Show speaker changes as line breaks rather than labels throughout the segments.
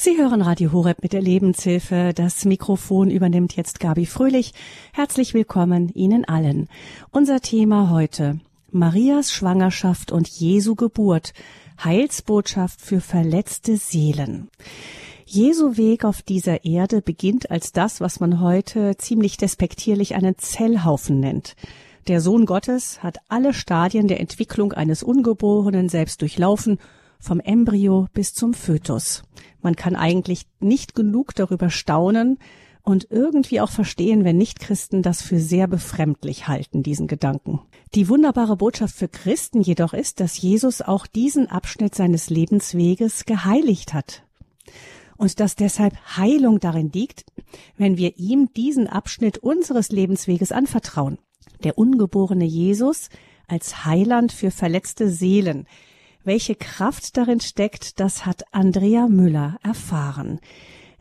Sie hören Radio Horeb mit der Lebenshilfe. Das Mikrofon übernimmt jetzt Gabi Fröhlich. Herzlich willkommen Ihnen allen. Unser Thema heute Marias Schwangerschaft und Jesu Geburt. Heilsbotschaft für verletzte Seelen. Jesu Weg auf dieser Erde beginnt als das, was man heute ziemlich despektierlich einen Zellhaufen nennt. Der Sohn Gottes hat alle Stadien der Entwicklung eines Ungeborenen selbst durchlaufen, vom Embryo bis zum Fötus. Man kann eigentlich nicht genug darüber staunen und irgendwie auch verstehen, wenn Nichtchristen das für sehr befremdlich halten, diesen Gedanken. Die wunderbare Botschaft für Christen jedoch ist, dass Jesus auch diesen Abschnitt seines Lebensweges geheiligt hat. Und dass deshalb Heilung darin liegt, wenn wir ihm diesen Abschnitt unseres Lebensweges anvertrauen. Der ungeborene Jesus als Heiland für verletzte Seelen, welche Kraft darin steckt, das hat Andrea Müller erfahren.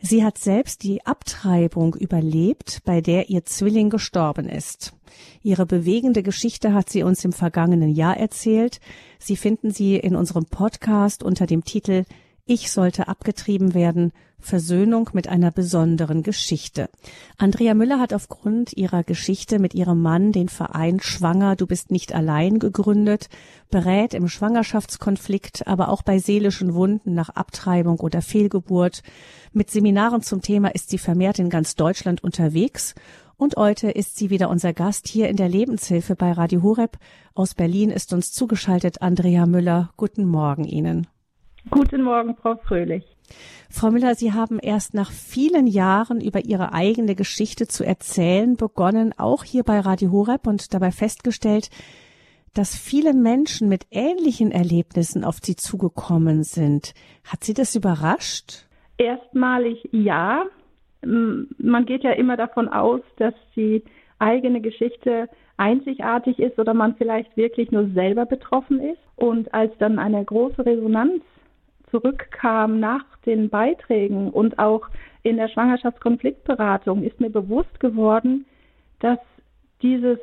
Sie hat selbst die Abtreibung überlebt, bei der ihr Zwilling gestorben ist. Ihre bewegende Geschichte hat sie uns im vergangenen Jahr erzählt. Sie finden sie in unserem Podcast unter dem Titel Ich sollte abgetrieben werden Versöhnung mit einer besonderen Geschichte. Andrea Müller hat aufgrund ihrer Geschichte mit ihrem Mann den Verein Schwanger, du bist nicht allein gegründet, berät im Schwangerschaftskonflikt, aber auch bei seelischen Wunden nach Abtreibung oder Fehlgeburt. Mit Seminaren zum Thema ist sie vermehrt in ganz Deutschland unterwegs und heute ist sie wieder unser Gast hier in der Lebenshilfe bei Radio Horeb. Aus Berlin ist uns zugeschaltet Andrea Müller. Guten Morgen Ihnen.
Guten Morgen, Frau Fröhlich.
Frau Müller, Sie haben erst nach vielen Jahren über Ihre eigene Geschichte zu erzählen begonnen, auch hier bei Radio Horeb und dabei festgestellt, dass viele Menschen mit ähnlichen Erlebnissen auf Sie zugekommen sind. Hat Sie das überrascht?
Erstmalig ja. Man geht ja immer davon aus, dass die eigene Geschichte einzigartig ist oder man vielleicht wirklich nur selber betroffen ist. Und als dann eine große Resonanz zurückkam nach den Beiträgen und auch in der Schwangerschaftskonfliktberatung, ist mir bewusst geworden, dass dieses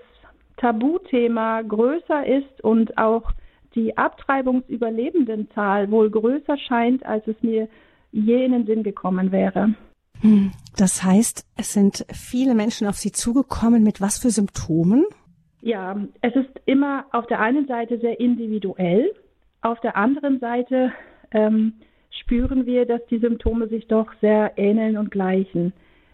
Tabuthema größer ist und auch die Abtreibungsüberlebendenzahl wohl größer scheint, als es mir je in den Sinn gekommen wäre.
Hm. Das heißt, es sind viele Menschen auf Sie zugekommen mit was für Symptomen?
Ja, es ist immer auf der einen Seite sehr individuell, auf der anderen Seite ähm, spüren wir, dass die Symptome sich doch sehr ähneln und gleichen.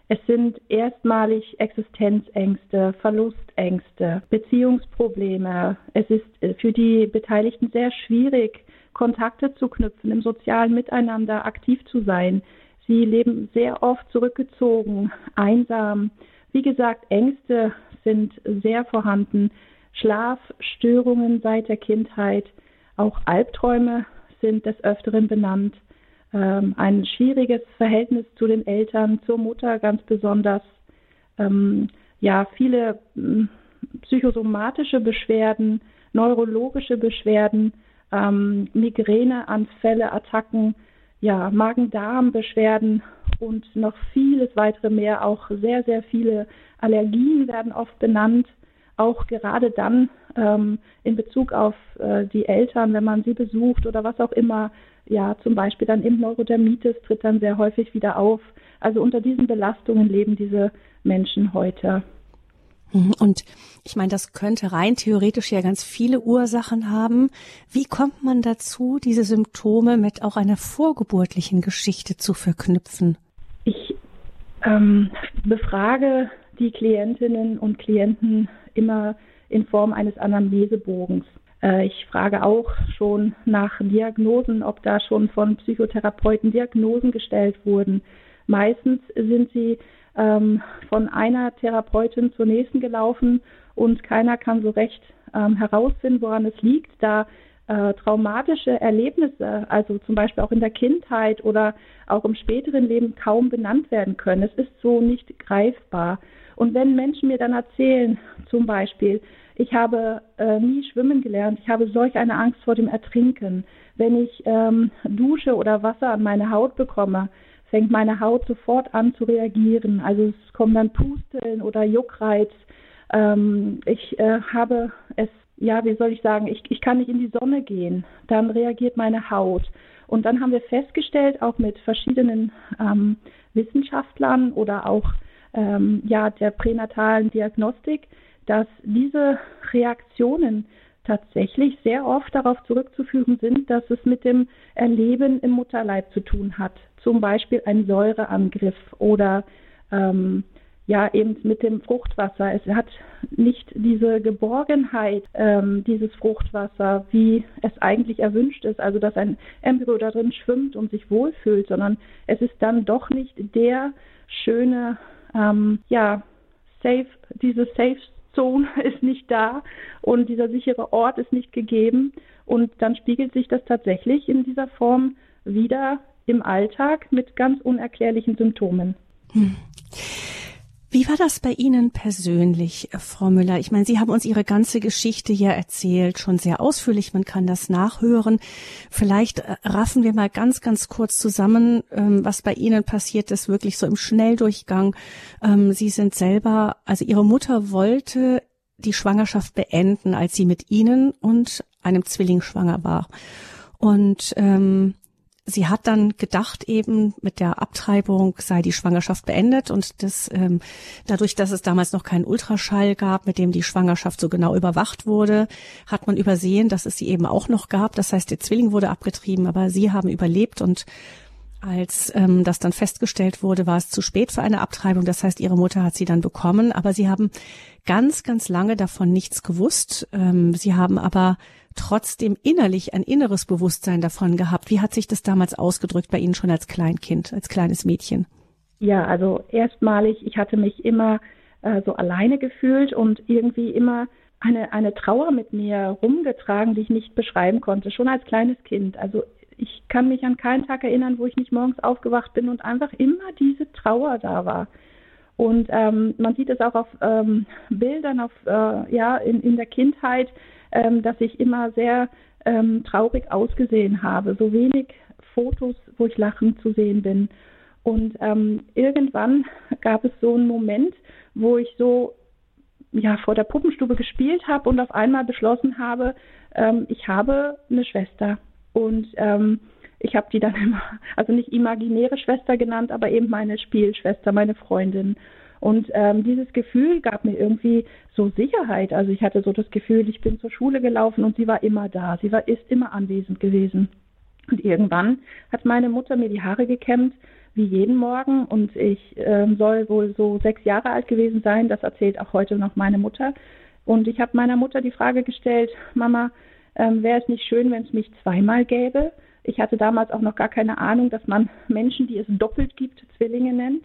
Es sind erstmalig Existenzängste, Verlustängste, Beziehungsprobleme. Es ist äh, für die Beteiligten sehr schwierig, Kontakte zu knüpfen, im sozialen Miteinander aktiv zu sein. Sie leben sehr oft zurückgezogen, einsam. Wie gesagt, Ängste sind sehr vorhanden. Schlafstörungen seit der Kindheit, auch Albträume sind des Öfteren benannt. Ähm, ein schwieriges Verhältnis zu den Eltern, zur Mutter ganz besonders. Ähm, ja, viele ähm, psychosomatische Beschwerden, neurologische Beschwerden, ähm, Migräneanfälle, Attacken, ja, Magen-Darm-Beschwerden und noch vieles weitere mehr. Auch sehr, sehr viele Allergien werden oft benannt auch gerade dann ähm, in Bezug auf äh, die Eltern, wenn man sie besucht oder was auch immer, ja, zum Beispiel dann eben Neurodermitis tritt dann sehr häufig wieder auf. Also unter diesen Belastungen leben diese Menschen heute.
Mhm. Und ich meine, das könnte rein theoretisch ja ganz viele Ursachen haben. Wie kommt man dazu, diese Symptome mit auch einer vorgeburtlichen Geschichte zu verknüpfen?
Ich ähm, befrage die Klientinnen und Klienten immer in Form eines Anamnesebogens. Äh, ich frage auch schon nach Diagnosen, ob da schon von Psychotherapeuten Diagnosen gestellt wurden. Meistens sind sie ähm, von einer Therapeutin zur nächsten gelaufen und keiner kann so recht ähm, herausfinden, woran es liegt, da äh, traumatische Erlebnisse, also zum Beispiel auch in der Kindheit oder auch im späteren Leben kaum benannt werden können. Es ist so nicht greifbar. Und wenn Menschen mir dann erzählen, zum Beispiel, ich habe äh, nie schwimmen gelernt, ich habe solch eine Angst vor dem Ertrinken, wenn ich ähm, Dusche oder Wasser an meine Haut bekomme, fängt meine Haut sofort an zu reagieren. Also es kommen dann Pusteln oder Juckreiz. Ähm, ich äh, habe es, ja, wie soll ich sagen, ich, ich kann nicht in die Sonne gehen, dann reagiert meine Haut. Und dann haben wir festgestellt, auch mit verschiedenen ähm, Wissenschaftlern oder auch ähm, ja, der pränatalen Diagnostik, dass diese Reaktionen tatsächlich sehr oft darauf zurückzuführen sind, dass es mit dem Erleben im Mutterleib zu tun hat. Zum Beispiel ein Säureangriff oder ähm, ja eben mit dem Fruchtwasser. Es hat nicht diese Geborgenheit, ähm, dieses Fruchtwasser, wie es eigentlich erwünscht ist, also dass ein Embryo da drin schwimmt und sich wohlfühlt, sondern es ist dann doch nicht der schöne, ähm, ja, Safe, diese Safe Zone ist nicht da und dieser sichere Ort ist nicht gegeben und dann spiegelt sich das tatsächlich in dieser Form wieder im Alltag mit ganz unerklärlichen Symptomen. Hm.
Wie war das bei Ihnen persönlich, Frau Müller? Ich meine, Sie haben uns Ihre ganze Geschichte hier erzählt, schon sehr ausführlich. Man kann das nachhören. Vielleicht äh, raffen wir mal ganz, ganz kurz zusammen, ähm, was bei Ihnen passiert ist, wirklich so im Schnelldurchgang. Ähm, Sie sind selber, also Ihre Mutter wollte die Schwangerschaft beenden, als sie mit Ihnen und einem Zwilling schwanger war. Und ähm, sie hat dann gedacht, eben mit der Abtreibung sei die Schwangerschaft beendet und das ähm, dadurch, dass es damals noch keinen Ultraschall gab, mit dem die Schwangerschaft so genau überwacht wurde, hat man übersehen, dass es sie eben auch noch gab. Das heißt, der Zwilling wurde abgetrieben, aber sie haben überlebt und als ähm, das dann festgestellt wurde, war es zu spät für eine Abtreibung. Das heißt, ihre Mutter hat sie dann bekommen, aber sie haben ganz, ganz lange davon nichts gewusst. Ähm, sie haben aber trotzdem innerlich ein inneres Bewusstsein davon gehabt. Wie hat sich das damals ausgedrückt bei Ihnen schon als Kleinkind, als kleines Mädchen?
Ja, also erstmalig, ich hatte mich immer äh, so alleine gefühlt und irgendwie immer eine, eine Trauer mit mir rumgetragen, die ich nicht beschreiben konnte, schon als kleines Kind. Also ich kann mich an keinen Tag erinnern, wo ich nicht morgens aufgewacht bin und einfach immer diese Trauer da war. Und ähm, man sieht es auch auf ähm, Bildern, auf äh, ja in, in der Kindheit, ähm, dass ich immer sehr ähm, traurig ausgesehen habe. So wenig Fotos, wo ich lachend zu sehen bin. Und ähm, irgendwann gab es so einen Moment, wo ich so ja vor der Puppenstube gespielt habe und auf einmal beschlossen habe, ähm, ich habe eine Schwester und ähm, ich habe die dann immer, also nicht imaginäre Schwester genannt, aber eben meine Spielschwester, meine Freundin. Und ähm, dieses Gefühl gab mir irgendwie so Sicherheit. Also ich hatte so das Gefühl, ich bin zur Schule gelaufen und sie war immer da. Sie war ist immer anwesend gewesen. Und irgendwann hat meine Mutter mir die Haare gekämmt, wie jeden Morgen. Und ich ähm, soll wohl so sechs Jahre alt gewesen sein. Das erzählt auch heute noch meine Mutter. Und ich habe meiner Mutter die Frage gestellt, Mama, ähm, wäre es nicht schön, wenn es mich zweimal gäbe? Ich hatte damals auch noch gar keine Ahnung, dass man Menschen, die es doppelt gibt, Zwillinge nennt.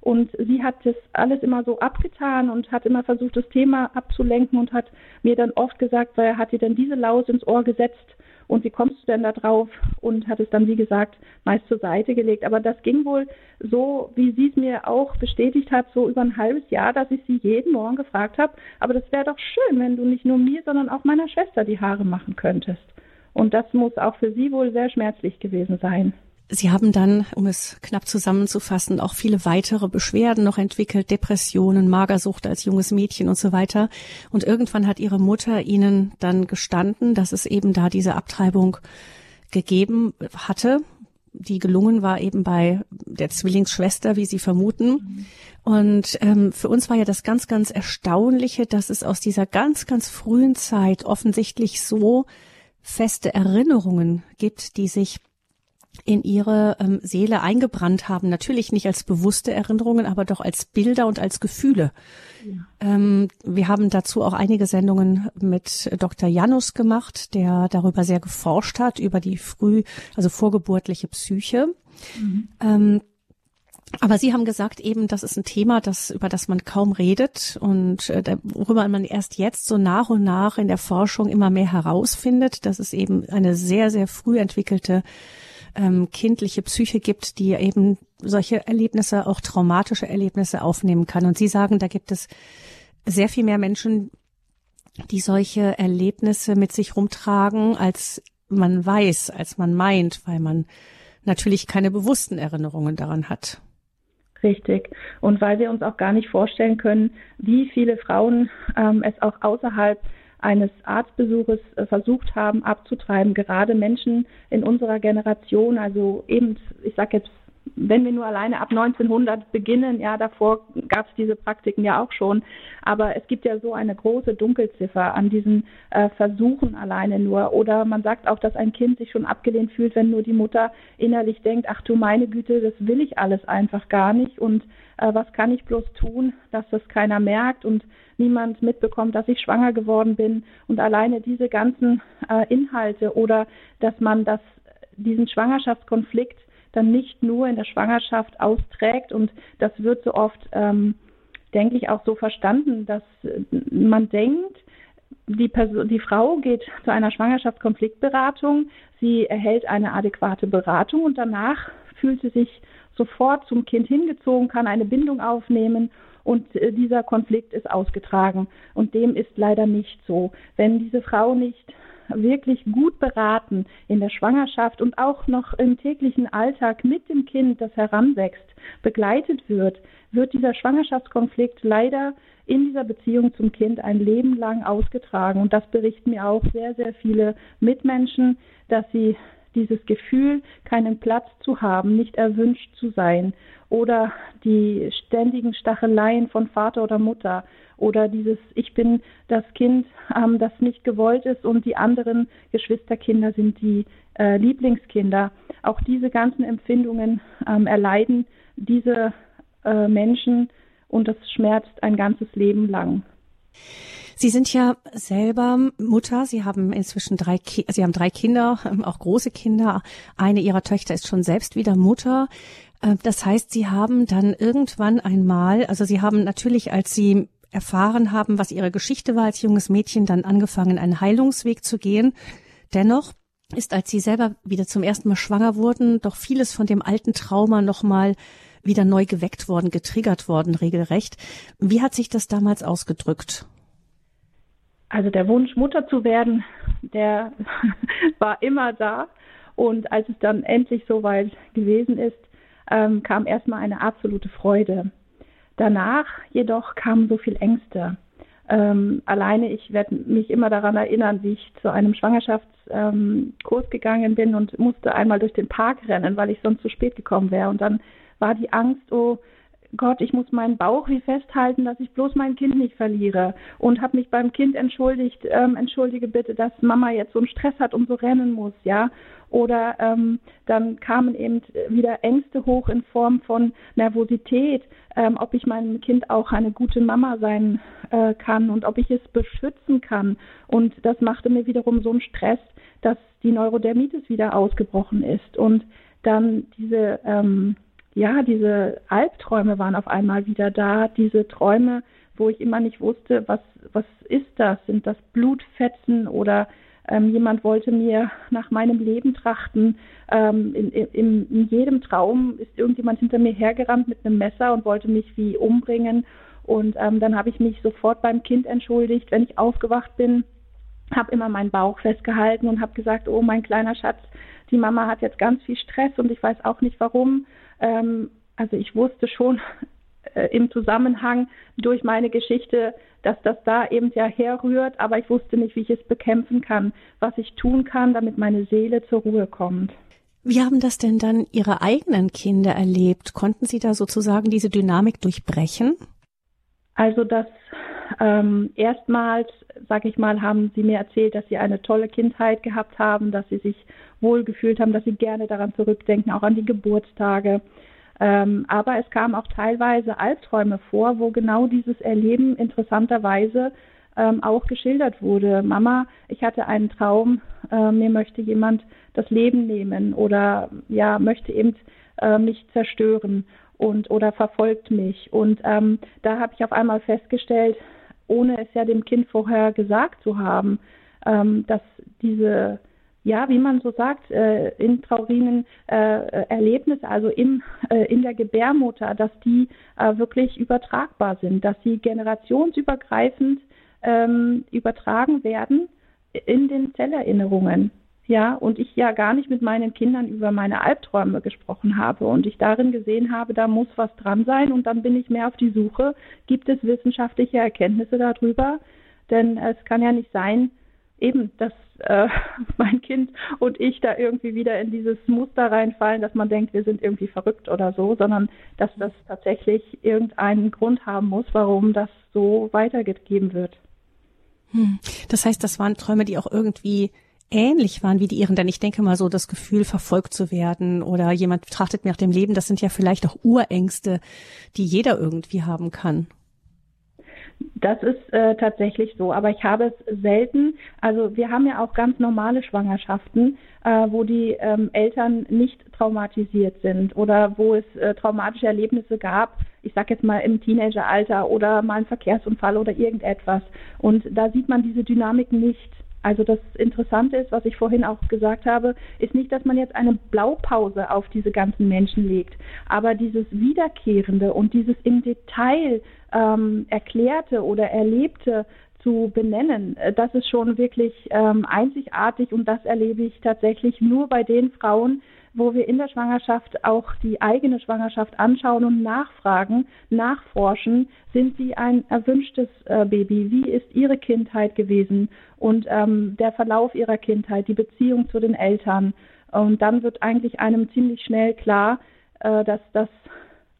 Und sie hat das alles immer so abgetan und hat immer versucht, das Thema abzulenken und hat mir dann oft gesagt, weil er hat ihr denn diese Laus ins Ohr gesetzt und wie kommst du denn da drauf? Und hat es dann, wie gesagt, meist zur Seite gelegt. Aber das ging wohl so, wie sie es mir auch bestätigt hat, so über ein halbes Jahr, dass ich sie jeden Morgen gefragt habe, aber das wäre doch schön, wenn du nicht nur mir, sondern auch meiner Schwester die Haare machen könntest. Und das muss auch für sie wohl sehr schmerzlich gewesen sein.
Sie haben dann, um es knapp zusammenzufassen, auch viele weitere Beschwerden noch entwickelt, Depressionen, Magersucht als junges Mädchen und so weiter. Und irgendwann hat Ihre Mutter Ihnen dann gestanden, dass es eben da diese Abtreibung gegeben hatte, die gelungen war eben bei der Zwillingsschwester, wie Sie vermuten. Mhm. Und ähm, für uns war ja das ganz, ganz Erstaunliche, dass es aus dieser ganz, ganz frühen Zeit offensichtlich so feste Erinnerungen gibt, die sich in ihre ähm, Seele eingebrannt haben. Natürlich nicht als bewusste Erinnerungen, aber doch als Bilder und als Gefühle. Ja. Ähm, wir haben dazu auch einige Sendungen mit Dr. Janus gemacht, der darüber sehr geforscht hat, über die früh, also vorgeburtliche Psyche. Mhm. Ähm, aber Sie haben gesagt eben, das ist ein Thema, das, über das man kaum redet und äh, worüber man erst jetzt so nach und nach in der Forschung immer mehr herausfindet, dass es eben eine sehr, sehr früh entwickelte ähm, kindliche Psyche gibt, die eben solche Erlebnisse, auch traumatische Erlebnisse aufnehmen kann. Und Sie sagen, da gibt es sehr viel mehr Menschen, die solche Erlebnisse mit sich rumtragen, als man weiß, als man meint, weil man natürlich keine bewussten Erinnerungen daran hat.
Richtig. Und weil wir uns auch gar nicht vorstellen können, wie viele Frauen ähm, es auch außerhalb eines Arztbesuches äh, versucht haben abzutreiben. Gerade Menschen in unserer Generation, also eben, ich sage jetzt wenn wir nur alleine ab 1900 beginnen, ja, davor gab es diese Praktiken ja auch schon, aber es gibt ja so eine große Dunkelziffer an diesen äh, Versuchen alleine nur. Oder man sagt auch, dass ein Kind sich schon abgelehnt fühlt, wenn nur die Mutter innerlich denkt, ach du meine Güte, das will ich alles einfach gar nicht. Und äh, was kann ich bloß tun, dass das keiner merkt und niemand mitbekommt, dass ich schwanger geworden bin? Und alleine diese ganzen äh, Inhalte oder dass man das diesen Schwangerschaftskonflikt dann nicht nur in der Schwangerschaft austrägt. Und das wird so oft, ähm, denke ich, auch so verstanden, dass äh, man denkt, die, Person, die Frau geht zu einer Schwangerschaftskonfliktberatung, sie erhält eine adäquate Beratung und danach fühlt sie sich sofort zum Kind hingezogen, kann eine Bindung aufnehmen und äh, dieser Konflikt ist ausgetragen. Und dem ist leider nicht so. Wenn diese Frau nicht wirklich gut beraten in der Schwangerschaft und auch noch im täglichen Alltag mit dem Kind, das heranwächst, begleitet wird, wird dieser Schwangerschaftskonflikt leider in dieser Beziehung zum Kind ein Leben lang ausgetragen. Und das berichten mir auch sehr, sehr viele Mitmenschen, dass sie dieses Gefühl, keinen Platz zu haben, nicht erwünscht zu sein oder die ständigen Stacheleien von Vater oder Mutter oder dieses Ich bin das Kind, ähm, das nicht gewollt ist und die anderen Geschwisterkinder sind die äh, Lieblingskinder. Auch diese ganzen Empfindungen ähm, erleiden diese äh, Menschen und das schmerzt ein ganzes Leben lang.
Sie sind ja selber Mutter. Sie haben inzwischen drei, Ki Sie haben drei Kinder, auch große Kinder. Eine Ihrer Töchter ist schon selbst wieder Mutter. Äh, das heißt, Sie haben dann irgendwann einmal, also Sie haben natürlich, als Sie erfahren haben, was ihre Geschichte war als junges Mädchen, dann angefangen, einen Heilungsweg zu gehen. Dennoch ist, als sie selber wieder zum ersten Mal schwanger wurden, doch vieles von dem alten Trauma nochmal wieder neu geweckt worden, getriggert worden, regelrecht. Wie hat sich das damals ausgedrückt?
Also der Wunsch, Mutter zu werden, der war immer da. Und als es dann endlich soweit gewesen ist, ähm, kam erstmal eine absolute Freude. Danach jedoch kamen so viel Ängste. Ähm, alleine, ich werde mich immer daran erinnern, wie ich zu einem Schwangerschaftskurs ähm, gegangen bin und musste einmal durch den Park rennen, weil ich sonst zu spät gekommen wäre. Und dann war die Angst, oh Gott, ich muss meinen Bauch wie festhalten, dass ich bloß mein Kind nicht verliere. Und habe mich beim Kind entschuldigt, ähm, entschuldige bitte, dass Mama jetzt so einen Stress hat und so rennen muss, ja. Oder ähm, dann kamen eben wieder Ängste hoch in Form von Nervosität, ähm, ob ich meinem Kind auch eine gute Mama sein äh, kann und ob ich es beschützen kann. Und das machte mir wiederum so einen Stress, dass die Neurodermitis wieder ausgebrochen ist. Und dann diese, ähm, ja, diese Albträume waren auf einmal wieder da, diese Träume, wo ich immer nicht wusste, was, was ist das? Sind das Blutfetzen oder ähm, jemand wollte mir nach meinem Leben trachten. Ähm, in, in, in, jedem Traum ist irgendjemand hinter mir hergerannt mit einem Messer und wollte mich wie umbringen. Und ähm, dann habe ich mich sofort beim Kind entschuldigt. Wenn ich aufgewacht bin, habe immer meinen Bauch festgehalten und habe gesagt, oh mein kleiner Schatz, die Mama hat jetzt ganz viel Stress und ich weiß auch nicht warum. Ähm, also ich wusste schon, äh, im Zusammenhang durch meine Geschichte, dass das da eben ja herrührt, aber ich wusste nicht, wie ich es bekämpfen kann, was ich tun kann, damit meine Seele zur Ruhe kommt.
Wie haben das denn dann Ihre eigenen Kinder erlebt? Konnten Sie da sozusagen diese Dynamik durchbrechen?
Also das ähm, erstmals, sage ich mal, haben sie mir erzählt, dass sie eine tolle Kindheit gehabt haben, dass sie sich wohlgefühlt haben, dass sie gerne daran zurückdenken, auch an die Geburtstage. Ähm, aber es kamen auch teilweise Albträume vor, wo genau dieses Erleben interessanterweise ähm, auch geschildert wurde. Mama, ich hatte einen Traum, äh, mir möchte jemand das Leben nehmen oder ja, möchte eben äh, mich zerstören und oder verfolgt mich. Und ähm, da habe ich auf einmal festgestellt, ohne es ja dem Kind vorher gesagt zu haben, ähm, dass diese ja, wie man so sagt, äh, in Traurinen äh, Erlebnisse, also im, äh, in der Gebärmutter, dass die äh, wirklich übertragbar sind, dass sie generationsübergreifend ähm, übertragen werden in den Zellerinnerungen. Ja, und ich ja gar nicht mit meinen Kindern über meine Albträume gesprochen habe und ich darin gesehen habe, da muss was dran sein und dann bin ich mehr auf die Suche, gibt es wissenschaftliche Erkenntnisse darüber, Denn es kann ja nicht sein, eben, dass äh, mein Kind und ich da irgendwie wieder in dieses Muster reinfallen, dass man denkt, wir sind irgendwie verrückt oder so, sondern dass das tatsächlich irgendeinen Grund haben muss, warum das so weitergegeben wird.
Hm. Das heißt, das waren Träume, die auch irgendwie ähnlich waren wie die ihren, denn ich denke mal so das Gefühl, verfolgt zu werden oder jemand betrachtet mir nach dem Leben, das sind ja vielleicht auch Urängste, die jeder irgendwie haben kann.
Das ist äh, tatsächlich so, aber ich habe es selten. Also wir haben ja auch ganz normale Schwangerschaften, äh, wo die ähm, Eltern nicht traumatisiert sind oder wo es äh, traumatische Erlebnisse gab. Ich sage jetzt mal im Teenageralter oder mal ein Verkehrsunfall oder irgendetwas. Und da sieht man diese Dynamik nicht. Also das Interessante ist, was ich vorhin auch gesagt habe, ist nicht, dass man jetzt eine Blaupause auf diese ganzen Menschen legt, aber dieses Wiederkehrende und dieses im Detail ähm, Erklärte oder Erlebte zu benennen, äh, das ist schon wirklich ähm, einzigartig und das erlebe ich tatsächlich nur bei den Frauen, wo wir in der Schwangerschaft auch die eigene Schwangerschaft anschauen und nachfragen, nachforschen, sind sie ein erwünschtes äh, Baby? Wie ist ihre Kindheit gewesen? Und ähm, der Verlauf ihrer Kindheit, die Beziehung zu den Eltern. Und dann wird eigentlich einem ziemlich schnell klar, äh, dass das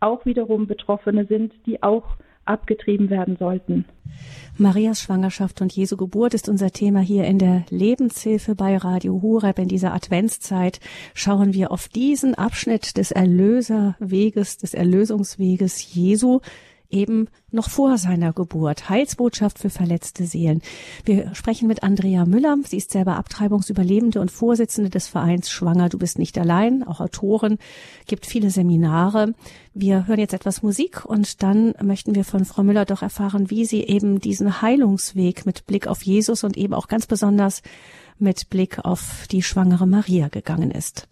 auch wiederum Betroffene sind, die auch abgetrieben werden sollten.
Marias Schwangerschaft und Jesu Geburt ist unser Thema hier in der Lebenshilfe bei Radio Horeb. In dieser Adventszeit schauen wir auf diesen Abschnitt des Erlöserweges, des Erlösungsweges Jesu, eben noch vor seiner Geburt. Heilsbotschaft für verletzte Seelen. Wir sprechen mit Andrea Müller. Sie ist selber Abtreibungsüberlebende und Vorsitzende des Vereins Schwanger. Du bist nicht allein, auch Autorin, gibt viele Seminare. Wir hören jetzt etwas Musik und dann möchten wir von Frau Müller doch erfahren, wie sie eben diesen Heilungsweg mit Blick auf Jesus und eben auch ganz besonders mit Blick auf die schwangere Maria gegangen ist.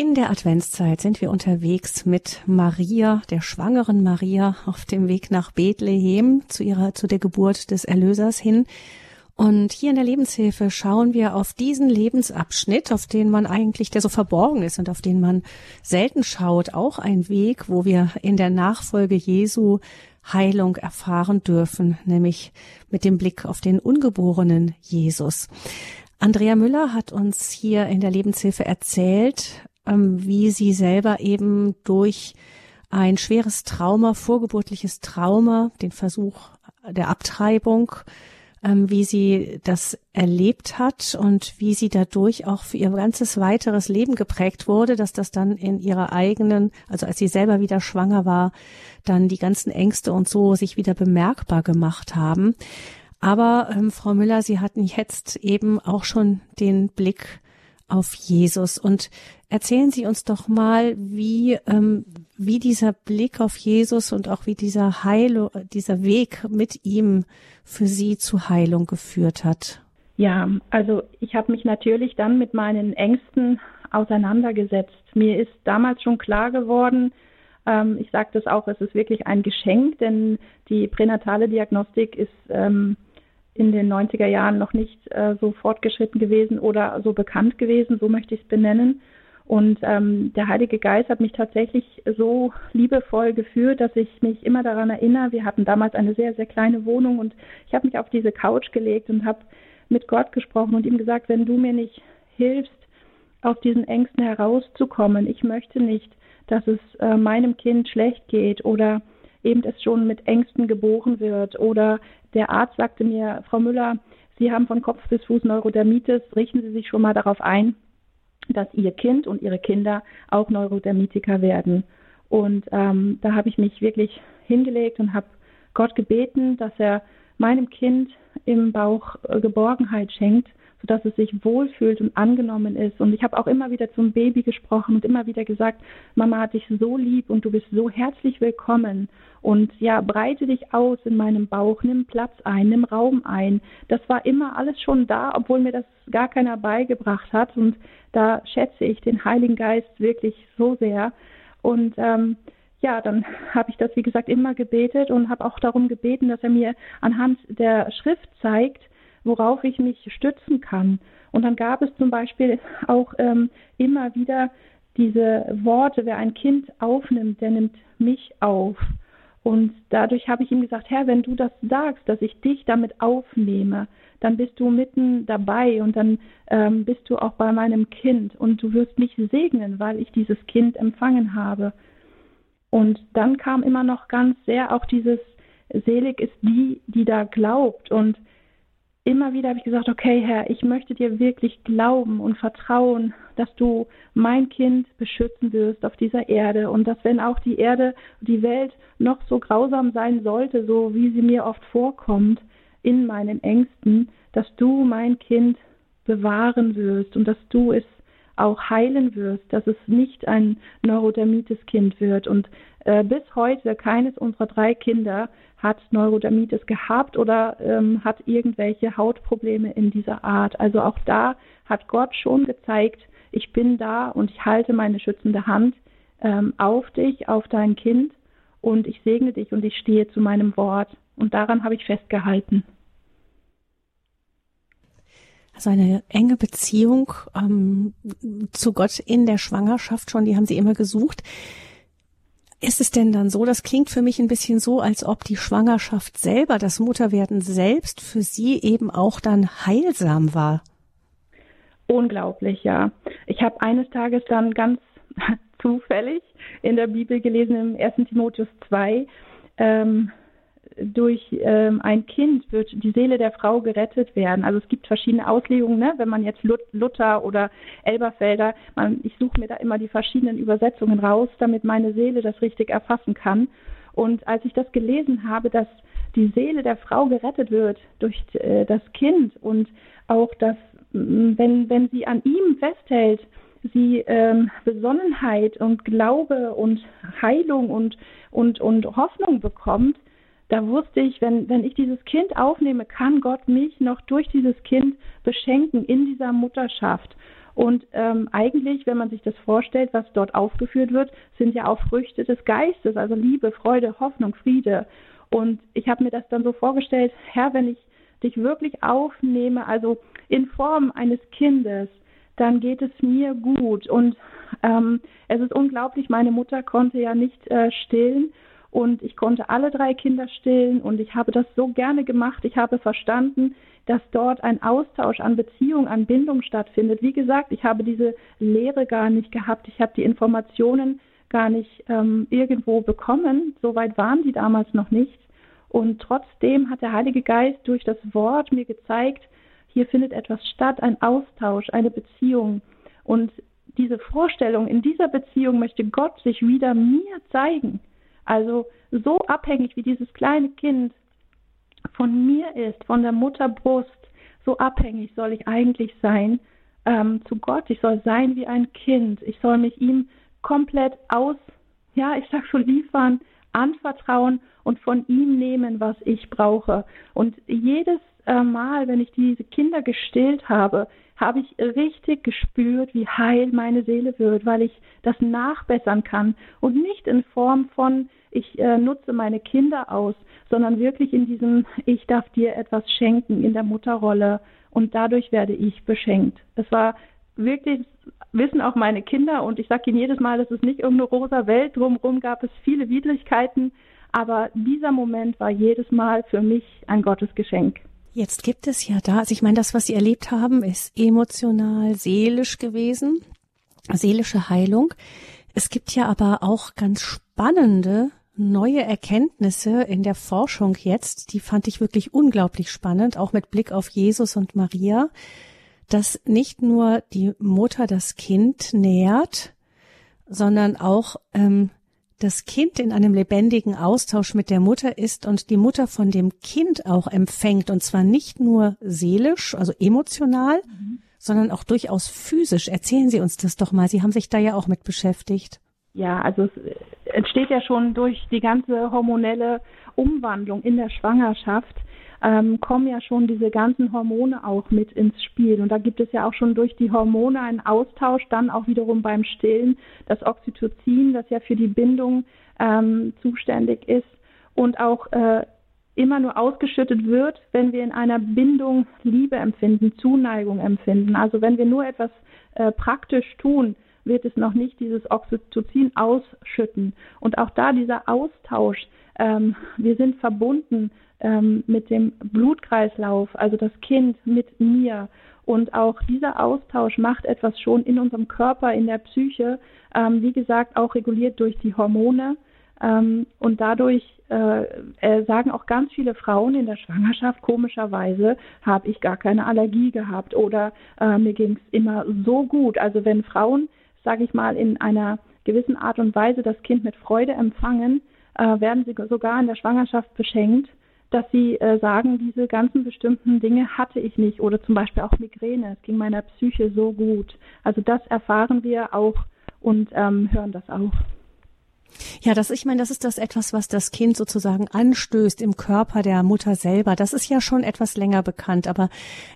In der Adventszeit sind wir unterwegs mit Maria, der schwangeren Maria, auf dem Weg nach Bethlehem zu ihrer, zu der Geburt des Erlösers hin. Und hier in der Lebenshilfe schauen wir auf diesen Lebensabschnitt, auf den man eigentlich, der so verborgen ist und auf den man selten schaut, auch ein Weg, wo wir in der Nachfolge Jesu Heilung erfahren dürfen, nämlich mit dem Blick auf den ungeborenen Jesus. Andrea Müller hat uns hier in der Lebenshilfe erzählt, ähm, wie sie selber eben durch ein schweres Trauma, vorgeburtliches Trauma, den Versuch der Abtreibung, ähm, wie sie das erlebt hat und wie sie dadurch auch für ihr ganzes weiteres Leben geprägt wurde, dass das dann in ihrer eigenen, also als sie selber wieder schwanger war, dann die ganzen Ängste und so sich wieder bemerkbar gemacht haben. Aber ähm, Frau Müller, Sie hatten jetzt eben auch schon den Blick auf Jesus. Und erzählen Sie uns doch mal, wie, ähm, wie dieser Blick auf Jesus und auch wie dieser Heil, dieser Weg mit ihm für Sie zu Heilung geführt hat.
Ja, also ich habe mich natürlich dann mit meinen Ängsten auseinandergesetzt. Mir ist damals schon klar geworden, ähm, ich sage das auch, es ist wirklich ein Geschenk, denn die pränatale Diagnostik ist ähm, in den 90er Jahren noch nicht äh, so fortgeschritten gewesen oder so bekannt gewesen, so möchte ich es benennen. Und ähm, der Heilige Geist hat mich tatsächlich so liebevoll geführt, dass ich mich immer daran erinnere. Wir hatten damals eine sehr, sehr kleine Wohnung und ich habe mich auf diese Couch gelegt und habe mit Gott gesprochen und ihm gesagt, wenn du mir nicht hilfst, aus diesen Ängsten herauszukommen, ich möchte nicht, dass es äh, meinem Kind schlecht geht oder eben es schon mit Ängsten geboren wird. Oder der Arzt sagte mir, Frau Müller, Sie haben von Kopf bis Fuß Neurodermitis, richten Sie sich schon mal darauf ein, dass Ihr Kind und Ihre Kinder auch Neurodermitiker werden. Und ähm, da habe ich mich wirklich hingelegt und habe Gott gebeten, dass er meinem Kind im Bauch äh, Geborgenheit schenkt sodass es sich wohlfühlt und angenommen ist. Und ich habe auch immer wieder zum Baby gesprochen und immer wieder gesagt, Mama hat dich so lieb und du bist so herzlich willkommen. Und ja, breite dich aus in meinem Bauch, nimm Platz ein, nimm Raum ein. Das war immer alles schon da, obwohl mir das gar keiner beigebracht hat. Und da schätze ich den Heiligen Geist wirklich so sehr. Und ähm, ja, dann habe ich das, wie gesagt, immer gebetet und habe auch darum gebeten, dass er mir anhand der Schrift zeigt, worauf ich mich stützen kann. Und dann gab es zum Beispiel auch ähm, immer wieder diese Worte, wer ein Kind aufnimmt, der nimmt mich auf. Und dadurch habe ich ihm gesagt, Herr, wenn du das sagst, dass ich dich damit aufnehme, dann bist du mitten dabei und dann ähm, bist du auch bei meinem Kind und du wirst mich segnen, weil ich dieses Kind empfangen habe. Und dann kam immer noch ganz sehr auch dieses Selig ist die, die da glaubt. Und immer wieder habe ich gesagt, okay, Herr, ich möchte dir wirklich glauben und vertrauen, dass du mein Kind beschützen wirst auf dieser Erde und dass wenn auch die Erde, die Welt noch so grausam sein sollte, so wie sie mir oft vorkommt in meinen Ängsten, dass du mein Kind bewahren wirst und dass du es auch heilen wirst, dass es nicht ein Neurodermitis-Kind wird. Und äh, bis heute keines unserer drei Kinder hat Neurodermitis gehabt oder ähm, hat irgendwelche Hautprobleme in dieser Art. Also auch da hat Gott schon gezeigt, ich bin da und ich halte meine schützende Hand ähm, auf dich, auf dein Kind und ich segne dich und ich stehe zu meinem Wort. Und daran habe ich festgehalten.
Also eine enge Beziehung ähm, zu Gott in der Schwangerschaft schon, die haben Sie immer gesucht. Ist es denn dann so, das klingt für mich ein bisschen so, als ob die Schwangerschaft selber, das Mutterwerden selbst für Sie eben auch dann heilsam war?
Unglaublich, ja. Ich habe eines Tages dann ganz zufällig in der Bibel gelesen, im 1. Timotheus 2, ähm, durch ähm, ein Kind wird die Seele der Frau gerettet werden. Also es gibt verschiedene Auslegungen, ne? wenn man jetzt Luther oder Elberfelder, man, ich suche mir da immer die verschiedenen Übersetzungen raus, damit meine Seele das richtig erfassen kann. Und als ich das gelesen habe, dass die Seele der Frau gerettet wird durch äh, das Kind und auch, dass wenn, wenn sie an ihm festhält, sie ähm, Besonnenheit und Glaube und Heilung und, und, und Hoffnung bekommt, da wusste ich, wenn, wenn ich dieses Kind aufnehme, kann Gott mich noch durch dieses Kind beschenken in dieser Mutterschaft. Und ähm, eigentlich, wenn man sich das vorstellt, was dort aufgeführt wird, sind ja auch Früchte des Geistes, also Liebe, Freude, Hoffnung, Friede. Und ich habe mir das dann so vorgestellt, Herr, wenn ich dich wirklich aufnehme, also in Form eines Kindes, dann geht es mir gut. Und ähm, es ist unglaublich, meine Mutter konnte ja nicht äh, stillen und ich konnte alle drei Kinder stillen und ich habe das so gerne gemacht. Ich habe verstanden, dass dort ein Austausch an Beziehung, an Bindung stattfindet. Wie gesagt, ich habe diese Lehre gar nicht gehabt. Ich habe die Informationen gar nicht ähm, irgendwo bekommen. Soweit waren die damals noch nicht. Und trotzdem hat der Heilige Geist durch das Wort mir gezeigt, hier findet etwas statt, ein Austausch, eine Beziehung. Und diese Vorstellung, in dieser Beziehung möchte Gott sich wieder mir zeigen. Also so abhängig wie dieses kleine Kind von mir ist, von der Mutterbrust, so abhängig soll ich eigentlich sein ähm, zu Gott. Ich soll sein wie ein Kind. Ich soll mich ihm komplett aus, ja, ich sag schon liefern, anvertrauen und von ihm nehmen, was ich brauche. Und jedes äh, Mal, wenn ich diese Kinder gestillt habe, habe ich richtig gespürt, wie heil meine Seele wird, weil ich das nachbessern kann und nicht in Form von ich äh, nutze meine Kinder aus, sondern wirklich in diesem ich darf dir etwas schenken in der Mutterrolle und dadurch werde ich beschenkt. Es war wirklich wissen auch meine Kinder und ich sage ihnen jedes Mal, das ist nicht irgendeine rosa Welt, drumherum gab es viele Widrigkeiten, aber dieser Moment war jedes Mal für mich ein Gottesgeschenk.
Jetzt gibt es ja da, also ich meine, das, was Sie erlebt haben, ist emotional, seelisch gewesen, seelische Heilung. Es gibt ja aber auch ganz spannende neue Erkenntnisse in der Forschung jetzt, die fand ich wirklich unglaublich spannend, auch mit Blick auf Jesus und Maria, dass nicht nur die Mutter das Kind nährt, sondern auch ähm, das Kind in einem lebendigen Austausch mit der Mutter ist und die Mutter von dem Kind auch empfängt, und zwar nicht nur seelisch, also emotional, mhm. sondern auch durchaus physisch. Erzählen Sie uns das doch mal. Sie haben sich da ja auch mit beschäftigt.
Ja, also es entsteht ja schon durch die ganze hormonelle Umwandlung in der Schwangerschaft ähm, kommen ja schon diese ganzen Hormone auch mit ins Spiel. Und da gibt es ja auch schon durch die Hormone einen Austausch, dann auch wiederum beim Stillen, das Oxytocin, das ja für die Bindung ähm, zuständig ist und auch äh, immer nur ausgeschüttet wird, wenn wir in einer Bindung Liebe empfinden, Zuneigung empfinden. Also wenn wir nur etwas äh, praktisch tun, wird es noch nicht dieses Oxytocin ausschütten. Und auch da dieser Austausch, ähm, wir sind verbunden ähm, mit dem Blutkreislauf, also das Kind mit mir. Und auch dieser Austausch macht etwas schon in unserem Körper, in der Psyche, ähm, wie gesagt, auch reguliert durch die Hormone. Ähm, und dadurch äh, äh, sagen auch ganz viele Frauen in der Schwangerschaft, komischerweise habe ich gar keine Allergie gehabt oder äh, mir ging es immer so gut. Also wenn Frauen, sage ich mal, in einer gewissen Art und Weise das Kind mit Freude empfangen, äh, werden sie sogar in der Schwangerschaft beschenkt, dass sie äh, sagen, diese ganzen bestimmten Dinge hatte ich nicht oder zum Beispiel auch Migräne. Es ging meiner Psyche so gut. Also das erfahren wir auch und ähm, hören das auch.
Ja, das, ich meine, das ist das etwas, was das Kind sozusagen anstößt im Körper der Mutter selber. Das ist ja schon etwas länger bekannt. Aber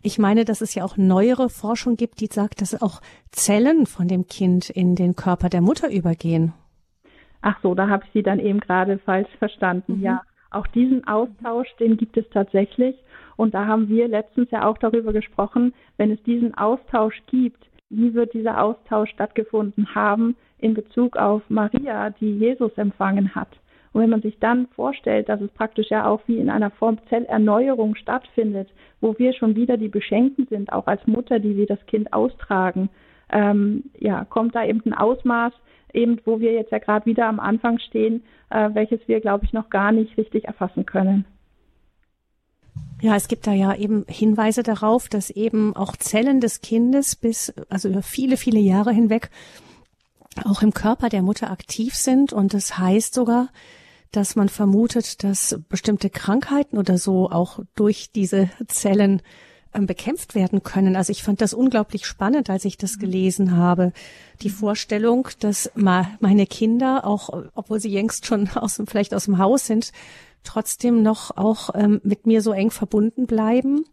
ich meine, dass es ja auch neuere Forschung gibt, die sagt, dass auch Zellen von dem Kind in den Körper der Mutter übergehen.
Ach so, da habe ich Sie dann eben gerade falsch verstanden. Mhm. Ja, auch diesen Austausch, den gibt es tatsächlich. Und da haben wir letztens ja auch darüber gesprochen, wenn es diesen Austausch gibt, wie wird dieser Austausch stattgefunden haben in Bezug auf Maria, die Jesus empfangen hat. Und wenn man sich dann vorstellt, dass es praktisch ja auch wie in einer Form Zellerneuerung stattfindet, wo wir schon wieder die Beschenkten sind, auch als Mutter, die wir das Kind austragen, ähm, ja, kommt da eben ein Ausmaß, eben wo wir jetzt ja gerade wieder am Anfang stehen, äh, welches wir, glaube ich, noch gar nicht richtig erfassen können.
Ja, es gibt da ja eben Hinweise darauf, dass eben auch Zellen des Kindes bis, also über viele, viele Jahre hinweg auch im Körper der Mutter aktiv sind. Und das heißt sogar, dass man vermutet, dass bestimmte Krankheiten oder so auch durch diese Zellen bekämpft werden können. Also ich fand das unglaublich spannend, als ich das gelesen habe. Die Vorstellung, dass meine Kinder, auch obwohl sie längst schon aus dem, vielleicht aus dem Haus sind, trotzdem noch auch ähm, mit mir so eng verbunden bleiben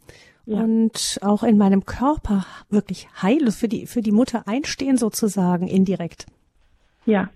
ja. und auch in meinem Körper wirklich heil für die für die Mutter einstehen sozusagen indirekt.
Ja,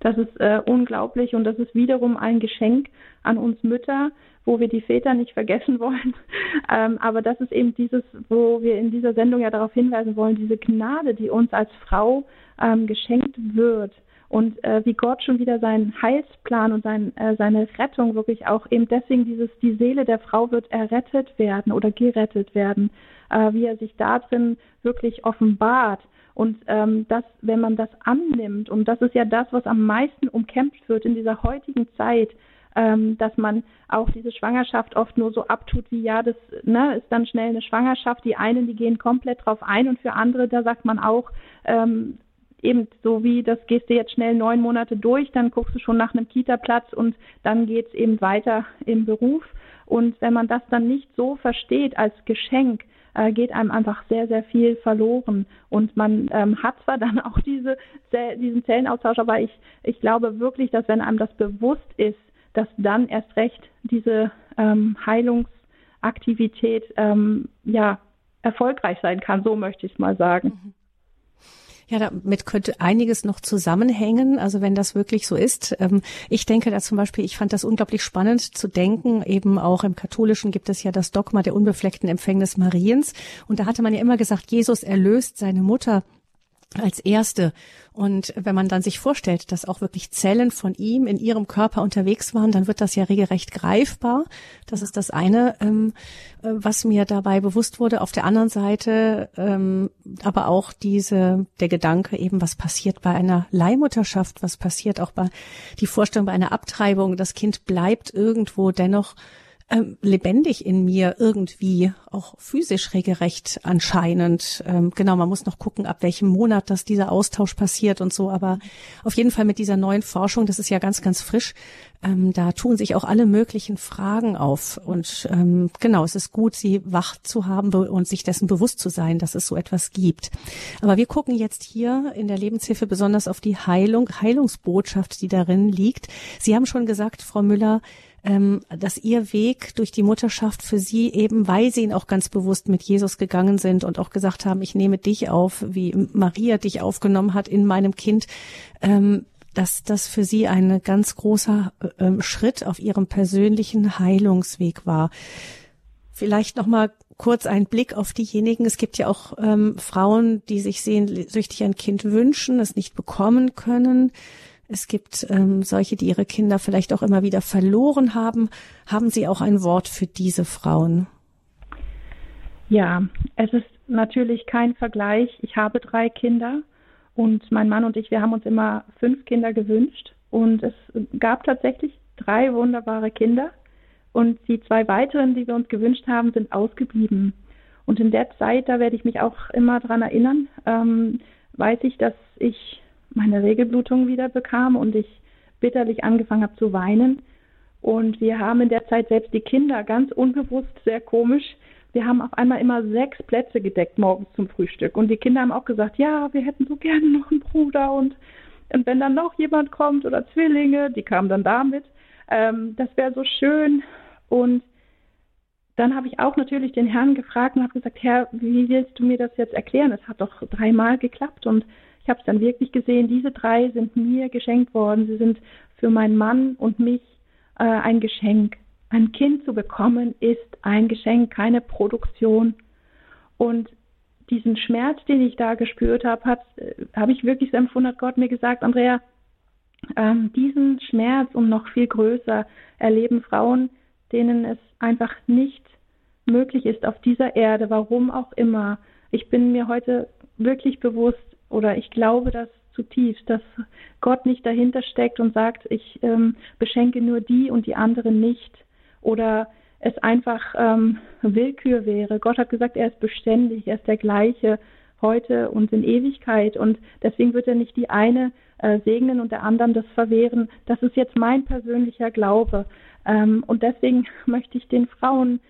das ist äh, unglaublich und das ist wiederum ein Geschenk an uns Mütter, wo wir die Väter nicht vergessen wollen. ähm, aber das ist eben dieses, wo wir in dieser Sendung ja darauf hinweisen wollen, diese Gnade, die uns als Frau ähm, geschenkt wird und äh, wie Gott schon wieder seinen Heilsplan und sein, äh, seine Rettung wirklich auch eben deswegen dieses, die Seele der Frau wird errettet werden oder gerettet werden, äh, wie er sich da drin wirklich offenbart. Und ähm, das, wenn man das annimmt, und das ist ja das, was am meisten umkämpft wird in dieser heutigen Zeit, ähm, dass man auch diese Schwangerschaft oft nur so abtut, wie ja, das ne, ist dann schnell eine Schwangerschaft. Die einen, die gehen komplett drauf ein und für andere, da sagt man auch, ähm, eben so wie, das gehst du jetzt schnell neun Monate durch, dann guckst du schon nach einem Kita-Platz und dann geht's eben weiter im Beruf. Und wenn man das dann nicht so versteht als Geschenk, äh, geht einem einfach sehr, sehr viel verloren. Und man ähm, hat zwar dann auch diese, diesen Zellenaustausch, aber ich, ich glaube wirklich, dass wenn einem das bewusst ist, dass dann erst recht diese ähm, Heilungsaktivität ähm, ja erfolgreich sein kann, so möchte ich es mal sagen. Mhm.
Ja, damit könnte einiges noch zusammenhängen, also wenn das wirklich so ist. Ähm, ich denke da zum Beispiel, ich fand das unglaublich spannend zu denken, eben auch im Katholischen gibt es ja das Dogma der unbefleckten Empfängnis Mariens. Und da hatte man ja immer gesagt, Jesus erlöst seine Mutter als erste. Und wenn man dann sich vorstellt, dass auch wirklich Zellen von ihm in ihrem Körper unterwegs waren, dann wird das ja regelrecht greifbar. Das ist das eine, ähm, äh, was mir dabei bewusst wurde. Auf der anderen Seite ähm, aber auch diese, der Gedanke eben, was passiert bei einer Leihmutterschaft, was passiert auch bei die Vorstellung bei einer Abtreibung. Das Kind bleibt irgendwo dennoch ähm, lebendig in mir irgendwie, auch physisch regelrecht anscheinend. Ähm, genau, man muss noch gucken, ab welchem Monat das dieser Austausch passiert und so. Aber auf jeden Fall mit dieser neuen Forschung, das ist ja ganz, ganz frisch, ähm, da tun sich auch alle möglichen Fragen auf. Und ähm, genau, es ist gut, sie wach zu haben und sich dessen bewusst zu sein, dass es so etwas gibt. Aber wir gucken jetzt hier in der Lebenshilfe besonders auf die Heilung, Heilungsbotschaft, die darin liegt. Sie haben schon gesagt, Frau Müller, ähm, dass ihr Weg durch die Mutterschaft für sie eben, weil sie ihn auch ganz bewusst mit Jesus gegangen sind und auch gesagt haben, ich nehme dich auf, wie Maria dich aufgenommen hat in meinem Kind, ähm, dass das für sie ein ganz großer äh, Schritt auf ihrem persönlichen Heilungsweg war. Vielleicht noch mal kurz ein Blick auf diejenigen. Es gibt ja auch ähm, Frauen, die sich sehnsüchtig ein Kind wünschen, es nicht bekommen können. Es gibt ähm, solche, die ihre Kinder vielleicht auch immer wieder verloren haben. Haben Sie auch ein Wort für diese Frauen?
Ja, es ist natürlich kein Vergleich. Ich habe drei Kinder und mein Mann und ich, wir haben uns immer fünf Kinder gewünscht. Und es gab tatsächlich drei wunderbare Kinder. Und die zwei weiteren, die wir uns gewünscht haben, sind ausgeblieben. Und in der Zeit, da werde ich mich auch immer dran erinnern, ähm, weiß ich, dass ich meine Regelblutung wieder bekam und ich bitterlich angefangen habe zu weinen. Und wir haben in der Zeit selbst die Kinder ganz unbewusst, sehr komisch, wir haben auf einmal immer sechs Plätze gedeckt morgens zum Frühstück. Und die Kinder haben auch gesagt, ja, wir hätten so gerne noch einen Bruder und, und wenn dann noch jemand kommt oder Zwillinge, die kamen dann damit, ähm, das wäre so schön. Und dann habe ich auch natürlich den Herrn gefragt und habe gesagt, Herr, wie willst du mir das jetzt erklären? Es hat doch dreimal geklappt und ich habe es dann wirklich gesehen, diese drei sind mir geschenkt worden. Sie sind für meinen Mann und mich äh, ein Geschenk. Ein Kind zu bekommen ist ein Geschenk, keine Produktion. Und diesen Schmerz, den ich da gespürt habe, äh, habe ich wirklich so empfunden, hat Gott mir gesagt, Andrea, ähm, diesen Schmerz und noch viel größer erleben Frauen, denen es einfach nicht möglich ist auf dieser Erde, warum auch immer. Ich bin mir heute wirklich bewusst oder ich glaube das zutiefst, dass Gott nicht dahinter steckt und sagt, ich ähm, beschenke nur die und die anderen nicht oder es einfach ähm, Willkür wäre. Gott hat gesagt, er ist beständig, er ist der gleiche heute und in Ewigkeit und deswegen wird er nicht die eine äh, segnen und der anderen das verwehren. Das ist jetzt mein persönlicher Glaube. Ähm, und deswegen möchte ich den Frauen,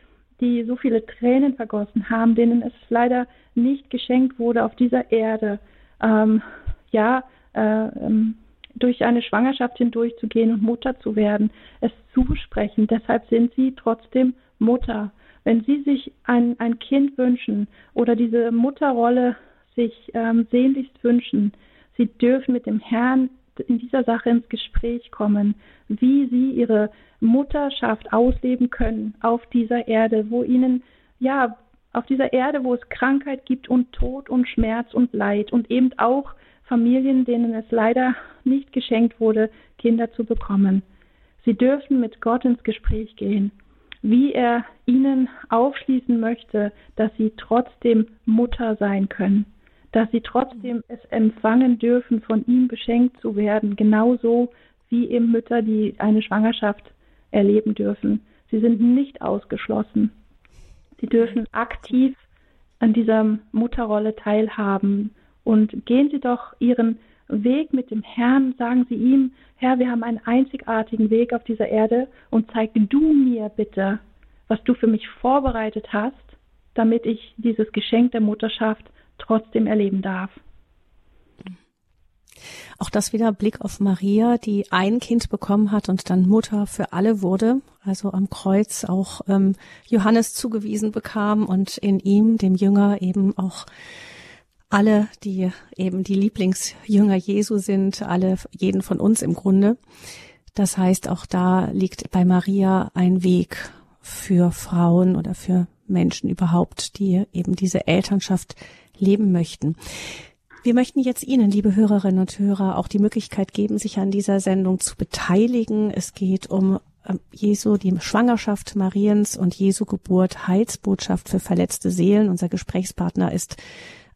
die so viele Tränen vergossen haben, denen es leider nicht geschenkt wurde auf dieser Erde, ähm, ja, äh, ähm, durch eine Schwangerschaft hindurchzugehen und Mutter zu werden, es zusprechen. Deshalb sind sie trotzdem Mutter. Wenn Sie sich ein, ein Kind wünschen oder diese Mutterrolle sich ähm, sehnlichst wünschen, Sie dürfen mit dem Herrn in dieser Sache ins Gespräch kommen, wie Sie Ihre Mutterschaft ausleben können auf dieser Erde, wo ihnen, ja, auf dieser Erde, wo es Krankheit gibt und Tod und Schmerz und Leid und eben auch Familien, denen es leider nicht geschenkt wurde, Kinder zu bekommen. Sie dürfen mit Gott ins Gespräch gehen, wie er ihnen aufschließen möchte, dass sie trotzdem Mutter sein können, dass sie trotzdem es empfangen dürfen, von ihm beschenkt zu werden, genauso wie eben Mütter, die eine Schwangerschaft erleben dürfen. Sie sind nicht ausgeschlossen. Sie dürfen aktiv an dieser Mutterrolle teilhaben. Und gehen Sie doch Ihren Weg mit dem Herrn, sagen Sie ihm, Herr, wir haben einen einzigartigen Weg auf dieser Erde und zeig du mir bitte, was du für mich vorbereitet hast, damit ich dieses Geschenk der Mutterschaft trotzdem erleben darf.
Auch das wieder Blick auf Maria, die ein Kind bekommen hat und dann Mutter für alle wurde, also am Kreuz auch ähm, Johannes zugewiesen bekam und in ihm, dem Jünger, eben auch alle, die eben die Lieblingsjünger Jesu sind, alle, jeden von uns im Grunde. Das heißt, auch da liegt bei Maria ein Weg für Frauen oder für Menschen überhaupt, die eben diese Elternschaft leben möchten. Wir möchten jetzt Ihnen, liebe Hörerinnen und Hörer, auch die Möglichkeit geben, sich an dieser Sendung zu beteiligen. Es geht um ähm, Jesu, die Schwangerschaft Mariens und Jesu Geburt, Heilsbotschaft für verletzte Seelen. Unser Gesprächspartner ist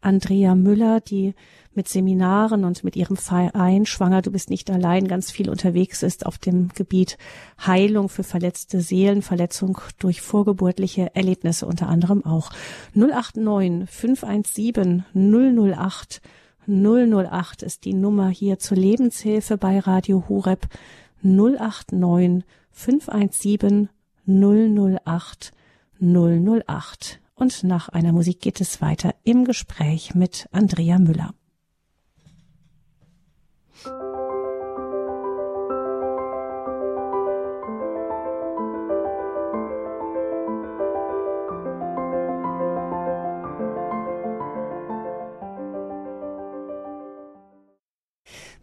Andrea Müller, die mit Seminaren und mit ihrem Verein Schwanger, du bist nicht allein ganz viel unterwegs ist auf dem Gebiet Heilung für verletzte Seelen, Verletzung durch vorgeburtliche Erlebnisse unter anderem auch. 089 517 008 008 ist die Nummer hier zur Lebenshilfe bei Radio Horeb 089 517 008 008. Und nach einer Musik geht es weiter im Gespräch mit Andrea Müller.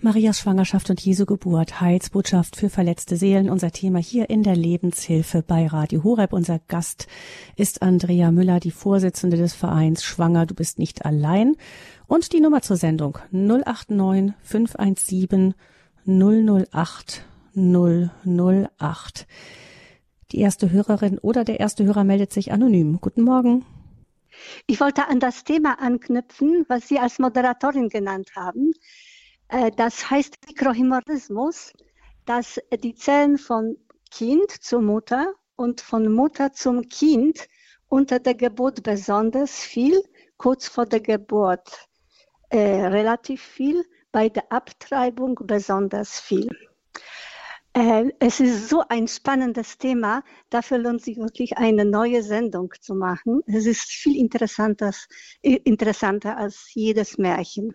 Marias Schwangerschaft und Jesu Geburt, Heilsbotschaft für verletzte Seelen, unser Thema hier in der Lebenshilfe bei Radio Horeb. Unser Gast ist Andrea Müller, die Vorsitzende des Vereins Schwanger, du bist nicht allein. Und die Nummer zur Sendung 089 517 008 008. Die erste Hörerin oder der erste Hörer meldet sich anonym. Guten Morgen.
Ich wollte an das Thema anknüpfen, was Sie als Moderatorin genannt haben. Äh, das heißt Mikrohämatismus, dass die Zellen von Kind zur Mutter und von Mutter zum Kind unter der Geburt besonders viel, kurz vor der Geburt äh, relativ viel, bei der Abtreibung besonders viel. Äh, es ist so ein spannendes Thema, dafür lohnt sich wirklich eine neue Sendung zu machen. Es ist viel interessanter als jedes Märchen.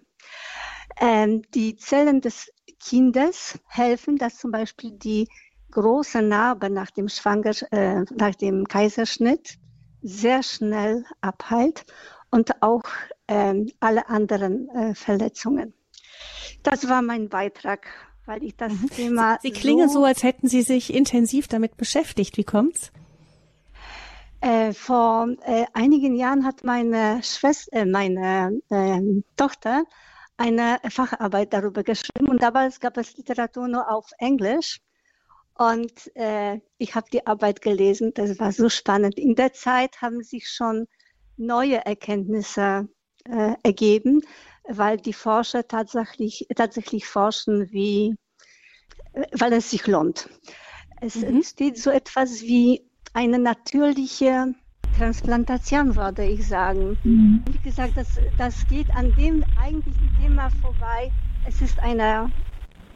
Ähm, die Zellen des Kindes helfen, dass zum Beispiel die große Narbe nach dem, Schwanger, äh, nach dem Kaiserschnitt sehr schnell abheilt und auch ähm, alle anderen äh, Verletzungen. Das war mein Beitrag, weil ich das mhm. Thema.
Sie, Sie klingen so, so, als hätten Sie sich intensiv damit beschäftigt. Wie kommt's?
Äh, vor äh, einigen Jahren hat meine Schwester, äh, meine ähm, Tochter eine Facharbeit darüber geschrieben und damals gab es Literatur nur auf Englisch. Und äh, ich habe die Arbeit gelesen, das war so spannend. In der Zeit haben sich schon neue Erkenntnisse äh, ergeben, weil die Forscher tatsächlich, tatsächlich forschen, wie, weil es sich lohnt. Es mhm. entsteht so etwas wie eine natürliche Transplantation, würde ich sagen. Mhm. Wie gesagt, das, das geht an dem eigentlichen Thema vorbei. Es ist einer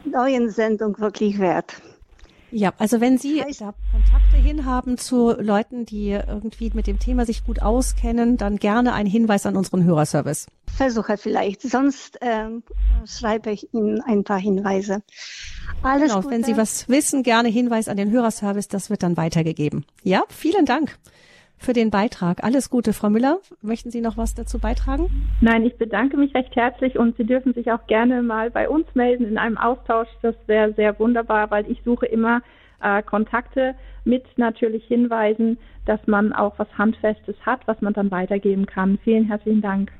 neuen Sendung wirklich wert.
Ja, also wenn Sie heißt, da Kontakte hinhaben zu Leuten, die irgendwie mit dem Thema sich gut auskennen, dann gerne ein Hinweis an unseren Hörerservice.
Versuche vielleicht, sonst ähm, schreibe ich Ihnen ein paar Hinweise.
Alles genau, Gute. wenn Sie was wissen, gerne Hinweis an den Hörerservice, das wird dann weitergegeben. Ja, vielen Dank für den Beitrag. Alles Gute, Frau Müller. Möchten Sie noch was dazu beitragen?
Nein, ich bedanke mich recht herzlich und Sie dürfen sich auch gerne mal bei uns melden in einem Austausch. Das wäre sehr wunderbar, weil ich suche immer äh, Kontakte mit natürlich Hinweisen, dass man auch was Handfestes hat, was man dann weitergeben kann. Vielen herzlichen Dank.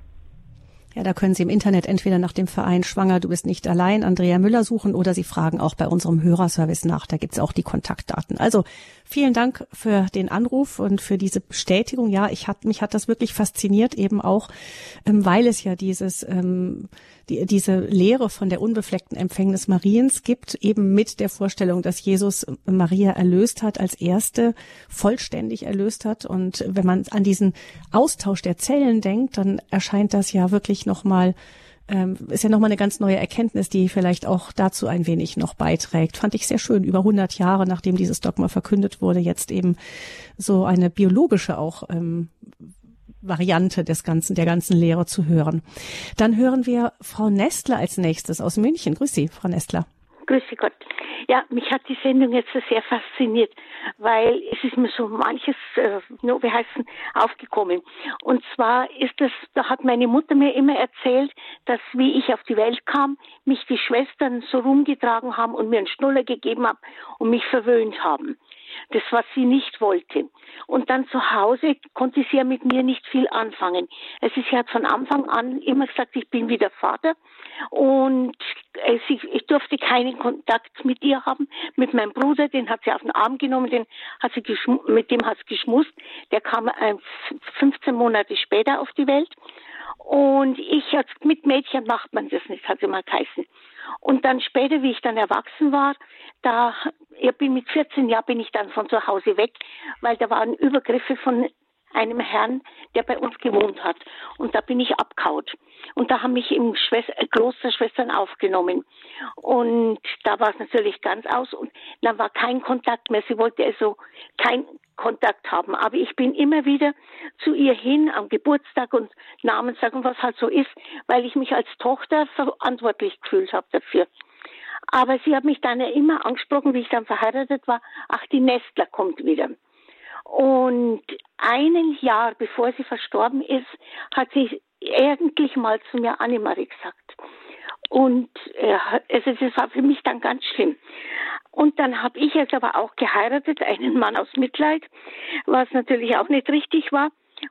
Ja, da können Sie im Internet entweder nach dem Verein Schwanger, du bist nicht allein, Andrea Müller suchen oder Sie fragen auch bei unserem Hörerservice nach. Da gibt's auch die Kontaktdaten. Also vielen Dank für den Anruf und für diese Bestätigung. Ja, ich hat, mich hat das wirklich fasziniert, eben auch, ähm, weil es ja dieses ähm, die, diese Lehre von der unbefleckten Empfängnis Mariens gibt, eben mit der Vorstellung, dass Jesus Maria erlöst hat, als erste vollständig erlöst hat. Und wenn man an diesen Austausch der Zellen denkt, dann erscheint das ja wirklich nochmal ähm, ist ja nochmal eine ganz neue Erkenntnis, die vielleicht auch dazu ein wenig noch beiträgt. Fand ich sehr schön, über 100 Jahre nachdem dieses Dogma verkündet wurde, jetzt eben so eine biologische auch ähm, Variante des ganzen, der ganzen Lehre zu hören. Dann hören wir Frau Nestler als nächstes aus München. Grüß Sie, Frau Nestler.
Grüß Sie Gott. Ja, mich hat die Sendung jetzt sehr fasziniert, weil es ist mir so manches, äh, wie heißen, aufgekommen. Und zwar ist es, da hat meine Mutter mir immer erzählt, dass wie ich auf die Welt kam, mich die Schwestern so rumgetragen haben und mir einen Schnuller gegeben haben und mich verwöhnt haben das, was sie nicht wollte. Und dann zu Hause konnte sie ja mit mir nicht viel anfangen. Es ist, sie hat von Anfang an immer gesagt, ich bin wieder Vater und sie, ich durfte keinen Kontakt mit ihr haben. Mit meinem Bruder, den hat sie auf den Arm genommen, den hat sie mit dem hat sie geschmust. Der kam äh, 15 Monate später auf die Welt. Und ich, mit Mädchen macht man das nicht, hat sie mal geheißen. Und dann später, wie ich dann erwachsen war, da, ich bin mit 14 Jahren bin ich dann von zu Hause weg, weil da waren Übergriffe von einem Herrn, der bei uns gewohnt hat. Und da bin ich abkaut. Und da haben mich im Schwester, äh, Kloster Schwestern aufgenommen. Und da war es natürlich ganz aus. Und dann war kein Kontakt mehr. Sie wollte also kein Kontakt haben. Aber ich bin immer wieder zu ihr hin am Geburtstag und Namenstag und was halt so ist, weil ich mich als Tochter verantwortlich gefühlt habe dafür. Aber sie hat mich dann ja immer angesprochen, wie ich dann verheiratet war, ach, die Nestler kommt wieder. Und ein Jahr bevor sie verstorben ist, hat sie eigentlich mal zu mir Annemarie gesagt. Und äh, also war für mich dann ganz schlimm. Und dann habe ich jetzt aber auch geheiratet, einen Mann aus Mitleid, was natürlich auch nicht richtig war.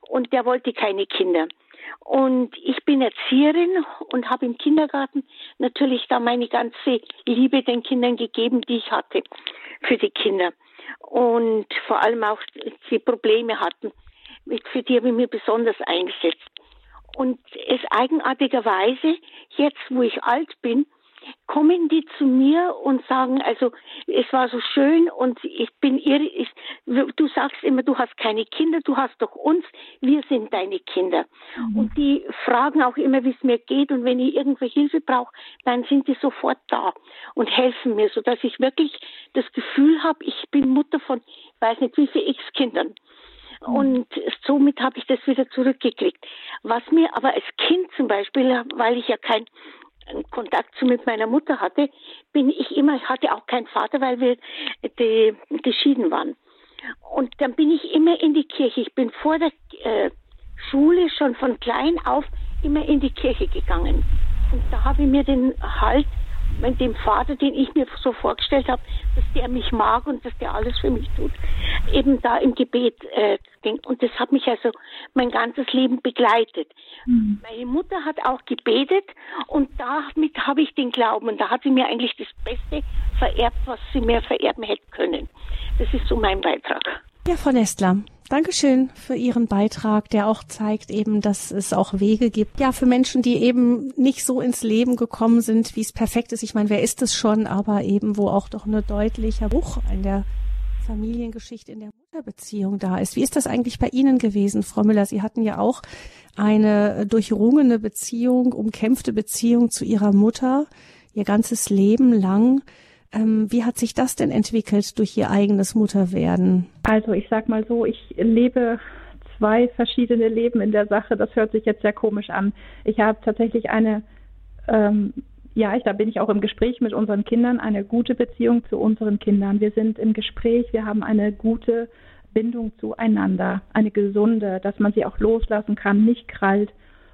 Und der wollte keine Kinder. Und ich bin Erzieherin und habe im Kindergarten natürlich da meine ganze Liebe den Kindern gegeben, die ich hatte für die Kinder. Und vor allem auch die Probleme hatten, für die habe ich mich besonders eingesetzt. Und es eigenartigerweise, jetzt wo ich alt bin, kommen die zu mir und sagen, also es war so schön und ich bin irre. Ich, du sagst immer, du hast keine Kinder, du hast doch uns, wir sind deine Kinder. Mhm. Und die fragen auch immer, wie es mir geht und wenn ich irgendwo Hilfe brauche, dann sind die sofort da und helfen mir, sodass ich wirklich das Gefühl habe, ich bin Mutter von, ich weiß nicht wie viele X-Kindern. Mhm. Und somit habe ich das wieder zurückgekriegt. Was mir aber als Kind zum Beispiel, weil ich ja kein Kontakt zu mit meiner Mutter hatte, bin ich immer, ich hatte auch keinen Vater, weil wir die, geschieden waren. Und dann bin ich immer in die Kirche. Ich bin vor der äh, Schule schon von klein auf immer in die Kirche gegangen. Und da habe ich mir den Halt mit dem Vater, den ich mir so vorgestellt habe, dass der mich mag und dass der alles für mich tut, eben da im Gebet äh, ging. Und das hat mich also mein ganzes Leben begleitet. Mhm. Meine Mutter hat auch gebetet und damit habe ich den Glauben. Und da hat sie mir eigentlich das Beste vererbt, was sie mir vererben hätte können. Das ist so mein Beitrag.
Ja, Frau Nestler, Dankeschön für Ihren Beitrag, der auch zeigt eben, dass es auch Wege gibt. Ja, für Menschen, die eben nicht so ins Leben gekommen sind, wie es perfekt ist. Ich meine, wer ist es schon, aber eben, wo auch doch ein deutlicher Bruch in der Familiengeschichte, in der Mutterbeziehung da ist. Wie ist das eigentlich bei Ihnen gewesen, Frau Müller? Sie hatten ja auch eine durchrungene Beziehung, umkämpfte Beziehung zu Ihrer Mutter, Ihr ganzes Leben lang. Ähm, wie hat sich das denn entwickelt durch Ihr eigenes Mutterwerden?
Also ich sag mal so, ich lebe zwei verschiedene Leben in der Sache. Das hört sich jetzt sehr komisch an. Ich habe tatsächlich eine, ähm, ja, ich, da bin ich auch im Gespräch mit unseren Kindern, eine gute Beziehung zu unseren Kindern. Wir sind im Gespräch, wir haben eine gute Bindung zueinander, eine gesunde, dass man sie auch loslassen kann, nicht krallt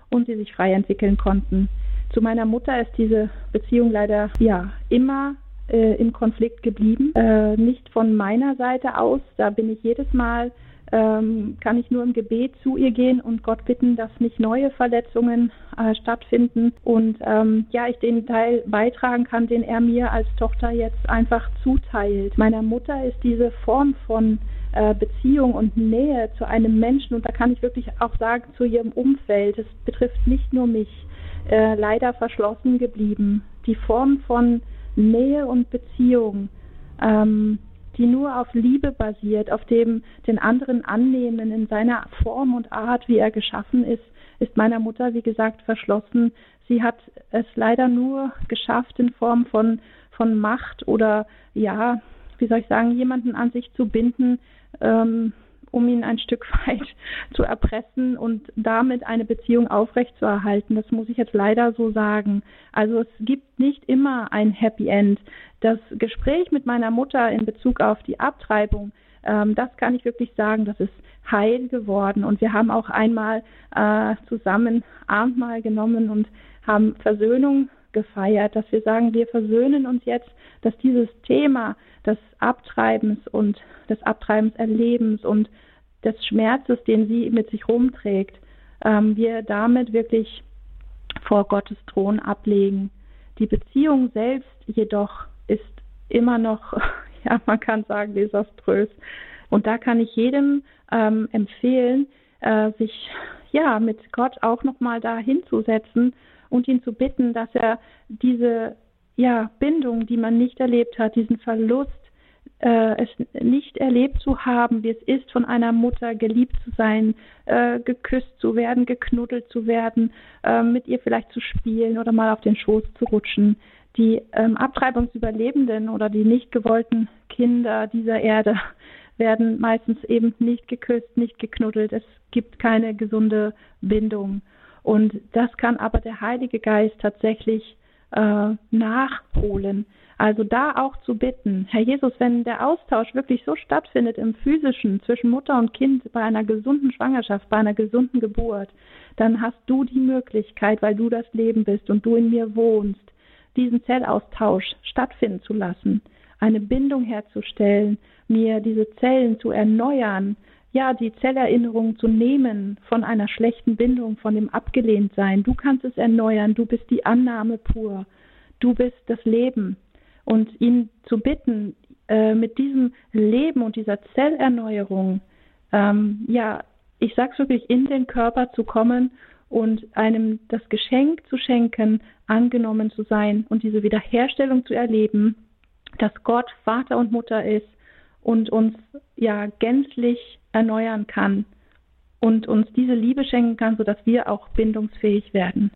und sie sich frei entwickeln konnten. Zu meiner Mutter ist diese Beziehung leider ja immer äh, im Konflikt geblieben. Äh, nicht von meiner Seite aus, da bin ich jedes Mal, ähm, kann ich nur im Gebet zu ihr gehen und Gott bitten, dass nicht neue Verletzungen äh, stattfinden und ähm, ja, ich den Teil beitragen kann, den er mir als Tochter jetzt einfach zuteilt. Meiner Mutter ist diese Form von äh, Beziehung und Nähe zu einem Menschen und da kann ich wirklich auch sagen zu ihrem Umfeld, es betrifft nicht nur mich, äh, leider verschlossen geblieben. Die Form von Nähe und Beziehung, ähm, die nur auf Liebe basiert, auf dem den anderen annehmen in seiner Form und Art, wie er geschaffen ist, ist meiner Mutter, wie gesagt, verschlossen. Sie hat es leider nur geschafft in Form von, von Macht oder, ja, wie soll ich sagen, jemanden an sich zu binden, ähm, um ihn ein Stück weit zu erpressen und damit eine Beziehung aufrechtzuerhalten. Das muss ich jetzt leider so sagen. Also es gibt nicht immer ein Happy End. Das Gespräch mit meiner Mutter in Bezug auf die Abtreibung, ähm, das kann ich wirklich sagen, das ist heil geworden. Und wir haben auch einmal äh, zusammen Abendmahl genommen und haben Versöhnung gefeiert, dass wir sagen, wir versöhnen uns jetzt, dass dieses Thema des Abtreibens und des Abtreibenserlebens und des Schmerzes, den sie mit sich rumträgt, ähm, wir damit wirklich vor Gottes Thron ablegen. Die Beziehung selbst jedoch ist immer noch, ja, man kann sagen, desaströs. Und da kann ich jedem ähm, empfehlen, äh, sich ja mit Gott auch nochmal da hinzusetzen und ihn zu bitten, dass er diese ja, Bindung, die man nicht erlebt hat, diesen Verlust, äh, es nicht erlebt zu haben, wie es ist, von einer Mutter geliebt zu sein, äh, geküsst zu werden, geknuddelt zu werden, äh, mit ihr vielleicht zu spielen oder mal auf den Schoß zu rutschen. Die ähm, Abtreibungsüberlebenden oder die nicht gewollten Kinder dieser Erde werden meistens eben nicht geküsst, nicht geknuddelt. Es gibt keine gesunde Bindung. Und das kann aber der Heilige Geist tatsächlich äh, nachholen. Also da auch zu bitten, Herr Jesus, wenn der Austausch wirklich so stattfindet im physischen zwischen Mutter und Kind bei einer gesunden Schwangerschaft, bei einer gesunden Geburt, dann hast du die Möglichkeit, weil du das Leben bist und du in mir wohnst, diesen Zellaustausch stattfinden zu lassen, eine Bindung herzustellen, mir diese Zellen zu erneuern, ja, die Zellerinnerung zu nehmen von einer schlechten Bindung, von dem Abgelehntsein. Du kannst es erneuern, du bist die Annahme pur, du bist das Leben. Und ihn zu bitten, äh, mit diesem Leben und dieser Zellerneuerung, ähm, ja, ich sag's wirklich, in den Körper zu kommen und einem das Geschenk zu schenken, angenommen zu sein und diese Wiederherstellung zu erleben, dass Gott Vater und Mutter ist und uns ja gänzlich erneuern kann und uns diese Liebe schenken kann, sodass wir auch bindungsfähig werden.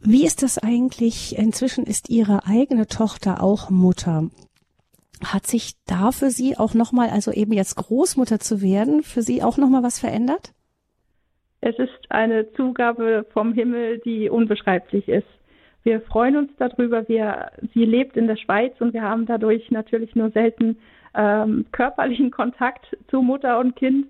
Wie ist das eigentlich? Inzwischen ist Ihre eigene Tochter auch Mutter. Hat sich da für Sie auch nochmal, also eben jetzt Großmutter zu werden, für Sie auch nochmal was verändert?
Es ist eine Zugabe vom Himmel, die unbeschreiblich ist. Wir freuen uns darüber. Wir, sie lebt in der Schweiz und wir haben dadurch natürlich nur selten ähm, körperlichen Kontakt zu Mutter und Kind.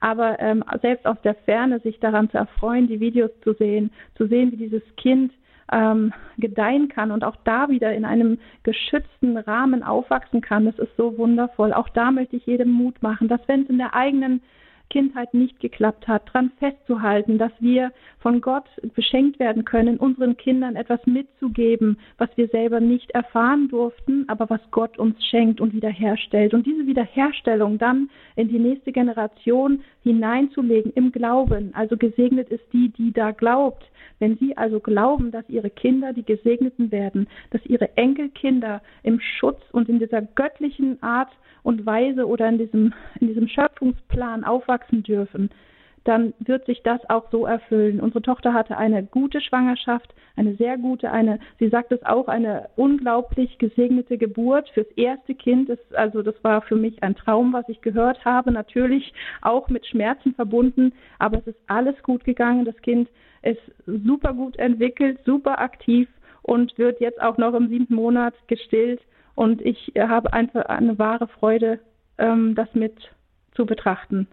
Aber ähm, selbst aus der Ferne sich daran zu erfreuen, die Videos zu sehen, zu sehen, wie dieses Kind ähm, gedeihen kann und auch da wieder in einem geschützten Rahmen aufwachsen kann, das ist so wundervoll. Auch da möchte ich jedem Mut machen, dass wenn es in der eigenen Kindheit nicht geklappt hat, daran festzuhalten, dass wir von Gott beschenkt werden können, unseren Kindern etwas mitzugeben, was wir selber nicht erfahren durften, aber was Gott uns schenkt und wiederherstellt. Und diese Wiederherstellung dann in die nächste Generation hineinzulegen im Glauben. Also gesegnet ist die, die da glaubt. Wenn Sie also glauben, dass Ihre Kinder die Gesegneten werden, dass Ihre Enkelkinder im Schutz und in dieser göttlichen Art und Weise oder in diesem, in diesem Schöpfungsplan aufwachsen dürfen, dann wird sich das auch so erfüllen. Unsere Tochter hatte eine gute Schwangerschaft, eine sehr gute, eine, sie sagt es auch, eine unglaublich gesegnete Geburt fürs erste Kind. Das, also das war für mich ein Traum, was ich gehört habe, natürlich auch mit Schmerzen verbunden, aber es ist alles gut gegangen. Das Kind ist super gut entwickelt, super aktiv und wird jetzt auch noch im siebten Monat gestillt und ich habe einfach eine wahre Freude, ähm, das mit zu betrachten.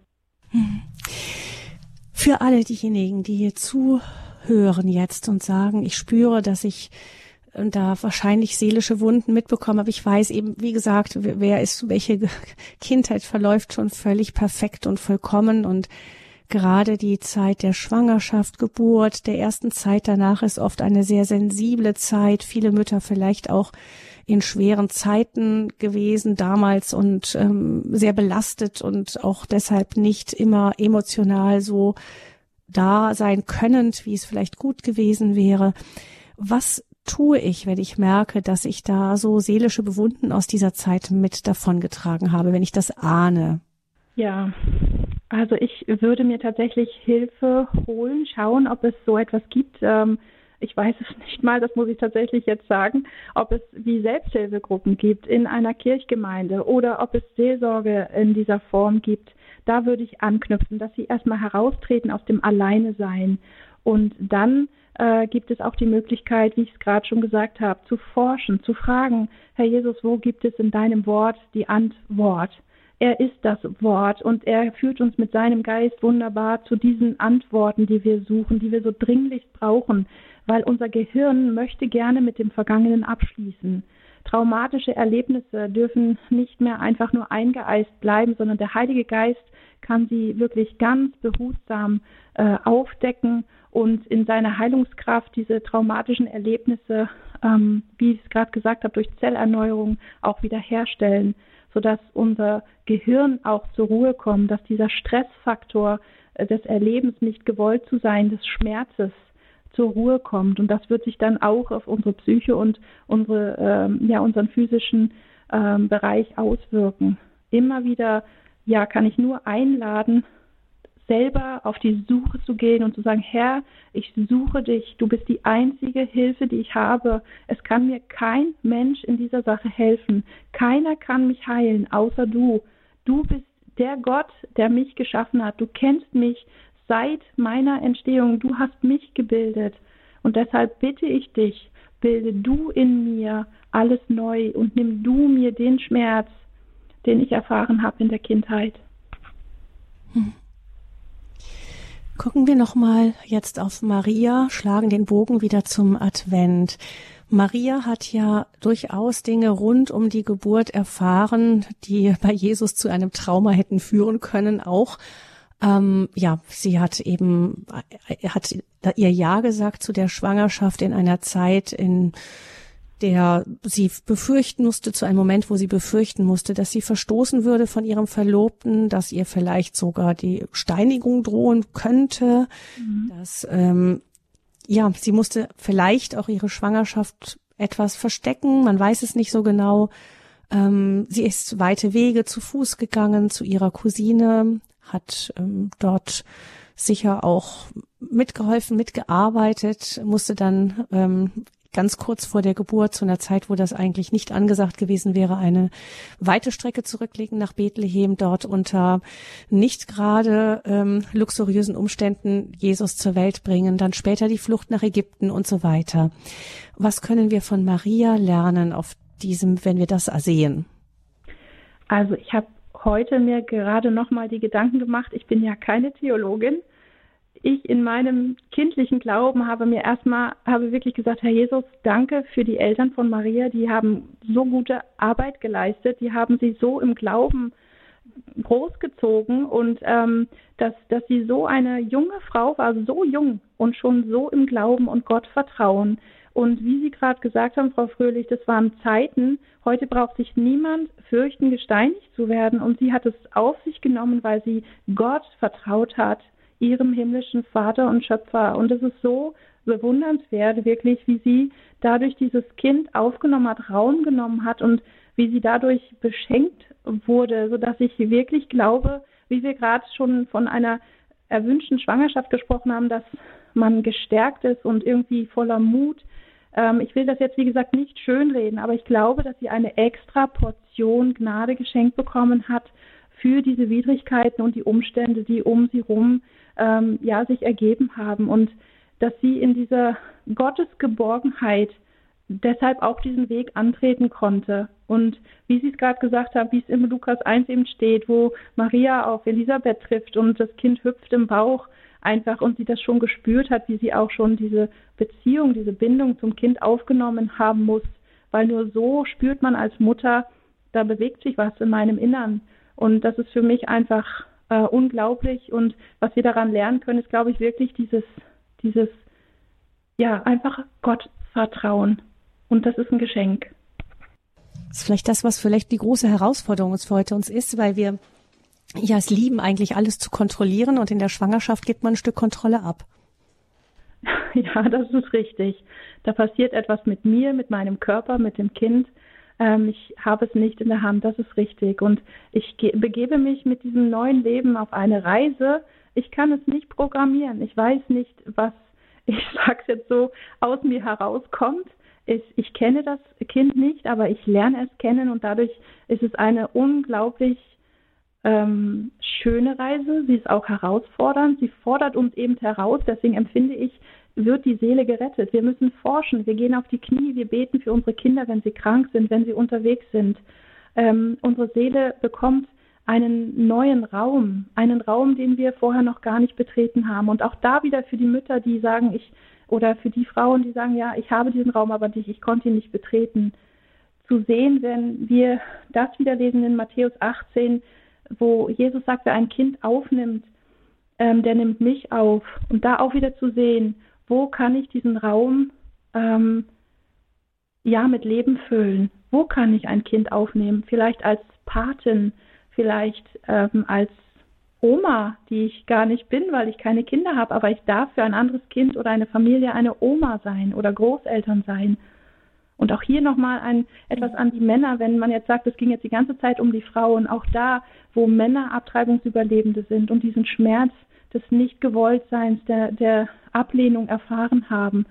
Für alle diejenigen, die hier zuhören jetzt und sagen, ich spüre, dass ich äh, da wahrscheinlich seelische Wunden mitbekommen, aber ich weiß eben, wie gesagt, wer ist, welche Kindheit verläuft schon völlig perfekt und vollkommen und gerade die Zeit der Schwangerschaft, Geburt, der ersten Zeit danach ist oft eine sehr sensible Zeit. Viele Mütter vielleicht auch in schweren Zeiten gewesen damals und ähm, sehr belastet und auch deshalb nicht immer emotional so da sein könnend, wie es vielleicht gut gewesen wäre. Was tue ich, wenn ich merke, dass ich da so seelische Bewunden aus dieser Zeit mit davongetragen habe, wenn ich das ahne?
Ja, also ich würde mir tatsächlich Hilfe holen, schauen, ob es so etwas gibt. Ähm, ich weiß es nicht mal, das muss ich tatsächlich jetzt sagen, ob es wie Selbsthilfegruppen gibt in einer Kirchgemeinde oder ob es Seelsorge in dieser Form gibt. Da würde ich anknüpfen, dass sie erstmal heraustreten aus dem Alleinesein. Und dann äh, gibt es auch die Möglichkeit, wie ich es gerade schon gesagt habe, zu forschen, zu fragen, Herr Jesus, wo gibt es in deinem Wort die Antwort? Er ist das Wort und er führt uns mit seinem Geist wunderbar zu diesen Antworten, die wir suchen, die wir so dringlich brauchen, weil unser Gehirn möchte gerne mit dem Vergangenen abschließen. Traumatische Erlebnisse dürfen nicht mehr einfach nur eingeeist bleiben, sondern der Heilige Geist kann sie wirklich ganz behutsam äh, aufdecken und in seiner Heilungskraft diese traumatischen Erlebnisse, ähm, wie ich es gerade gesagt habe, durch Zellerneuerung auch wiederherstellen, sodass unser Gehirn auch zur Ruhe kommt, dass dieser Stressfaktor äh, des Erlebens nicht gewollt zu sein, des Schmerzes, zur Ruhe kommt. Und das wird sich dann auch auf unsere Psyche und unsere, ähm, ja, unseren physischen ähm, Bereich auswirken. Immer wieder, ja, kann ich nur einladen, selber auf die Suche zu gehen und zu sagen, Herr, ich suche dich, du bist die einzige Hilfe, die ich habe. Es kann mir kein Mensch in dieser Sache helfen. Keiner kann mich heilen, außer du. Du bist der Gott, der mich geschaffen hat. Du kennst mich, seit meiner Entstehung. Du hast mich gebildet. Und deshalb bitte ich dich, bilde du in mir alles neu und nimm du mir den Schmerz, den ich erfahren habe in der Kindheit. Hm.
Gucken wir nochmal jetzt auf Maria, schlagen den Bogen wieder zum Advent. Maria hat ja durchaus Dinge rund um die Geburt erfahren, die bei Jesus zu einem Trauma hätten führen können, auch. Ähm, ja, sie hat eben, hat ihr Ja gesagt zu der Schwangerschaft in einer Zeit, in der sie befürchten musste, zu einem Moment, wo sie befürchten musste, dass sie verstoßen würde von ihrem Verlobten, dass ihr vielleicht sogar die Steinigung drohen könnte, mhm. dass ähm, ja, sie musste vielleicht auch ihre Schwangerschaft etwas verstecken, man weiß es nicht so genau. Ähm, sie ist weite Wege zu Fuß gegangen zu ihrer Cousine, hat ähm, dort sicher auch mitgeholfen, mitgearbeitet, musste dann ähm, ganz kurz vor der Geburt, zu einer Zeit, wo das eigentlich nicht angesagt gewesen wäre, eine weite Strecke zurücklegen nach Bethlehem, dort unter nicht gerade ähm, luxuriösen Umständen Jesus zur Welt bringen, dann später die Flucht nach Ägypten und so weiter. Was können wir von Maria lernen auf diesem, wenn wir das sehen?
Also ich habe heute mir gerade noch mal die Gedanken gemacht. Ich bin ja keine Theologin ich in meinem kindlichen Glauben habe mir erstmal, habe wirklich gesagt, Herr Jesus, danke für die Eltern von Maria, die haben so gute Arbeit geleistet, die haben sie so im Glauben großgezogen und ähm, dass, dass sie so eine junge Frau war, so jung und schon so im Glauben und Gott vertrauen. Und wie Sie gerade gesagt haben, Frau Fröhlich, das waren Zeiten, heute braucht sich niemand fürchten, gesteinigt zu werden. Und sie hat es auf sich genommen, weil sie Gott vertraut hat ihrem himmlischen Vater und Schöpfer. Und es ist so bewundernswert, wirklich, wie sie dadurch dieses Kind aufgenommen hat, Raum genommen hat und wie sie dadurch beschenkt wurde, sodass ich wirklich glaube, wie wir gerade schon von einer erwünschten Schwangerschaft gesprochen haben, dass man gestärkt ist und irgendwie voller Mut. Ähm, ich will das jetzt, wie gesagt, nicht schönreden, aber ich glaube, dass sie eine extra Portion Gnade geschenkt bekommen hat für diese Widrigkeiten und die Umstände, die um sie rum ähm, ja sich ergeben haben und dass sie in dieser Gottesgeborgenheit deshalb auch diesen Weg antreten konnte. Und wie Sie es gerade gesagt haben, wie es im Lukas 1 eben steht, wo Maria auf Elisabeth trifft und das Kind hüpft im Bauch einfach und sie das schon gespürt hat, wie sie auch schon diese Beziehung, diese Bindung zum Kind aufgenommen haben muss, weil nur so spürt man als Mutter, da bewegt sich was in meinem Innern. Und das ist für mich einfach äh, unglaublich. Und was wir daran lernen können, ist, glaube ich, wirklich dieses, dieses, ja, einfach Gott vertrauen. Und das ist ein Geschenk.
Das ist vielleicht das, was vielleicht die große Herausforderung für heute uns ist, weil wir ja es lieben, eigentlich alles zu kontrollieren und in der Schwangerschaft gibt man ein Stück Kontrolle ab.
Ja, das ist richtig. Da passiert etwas mit mir, mit meinem Körper, mit dem Kind ähm, ich habe es nicht in der Hand, das ist richtig. Und ich begebe mich mit diesem neuen Leben auf eine Reise. Ich kann es nicht programmieren. Ich weiß nicht, was, ich sage es jetzt so, aus mir herauskommt. Ich, ich kenne das Kind nicht, aber ich lerne es kennen und dadurch ist es eine unglaublich ähm, schöne Reise. Sie ist auch herausfordernd. Sie fordert uns eben heraus. Deswegen empfinde ich wird die Seele gerettet. Wir müssen forschen, wir gehen auf die Knie, wir beten für unsere Kinder, wenn sie krank sind, wenn sie unterwegs sind. Ähm, unsere Seele bekommt einen neuen Raum, einen Raum, den wir vorher noch gar nicht betreten haben. Und auch da wieder für die Mütter, die sagen, ich, oder für die Frauen, die sagen, ja, ich habe diesen Raum aber nicht, ich konnte ihn nicht betreten. Zu sehen, wenn wir das wieder lesen in Matthäus 18, wo Jesus sagt, wer ein Kind aufnimmt, ähm, der nimmt mich auf. Und da auch wieder zu sehen, wo kann ich diesen Raum ähm, ja mit Leben füllen? Wo kann ich ein Kind aufnehmen? Vielleicht als Patin, vielleicht ähm, als Oma, die ich gar nicht bin, weil ich keine Kinder habe, aber ich darf für ein anderes Kind oder eine Familie eine Oma sein oder Großeltern sein. Und auch hier nochmal ein, etwas an die Männer, wenn man jetzt sagt, es ging jetzt die ganze Zeit um die Frauen, auch da, wo Männer Abtreibungsüberlebende sind und diesen Schmerz des Nichtgewolltseins, der, der Ablehnung erfahren haben.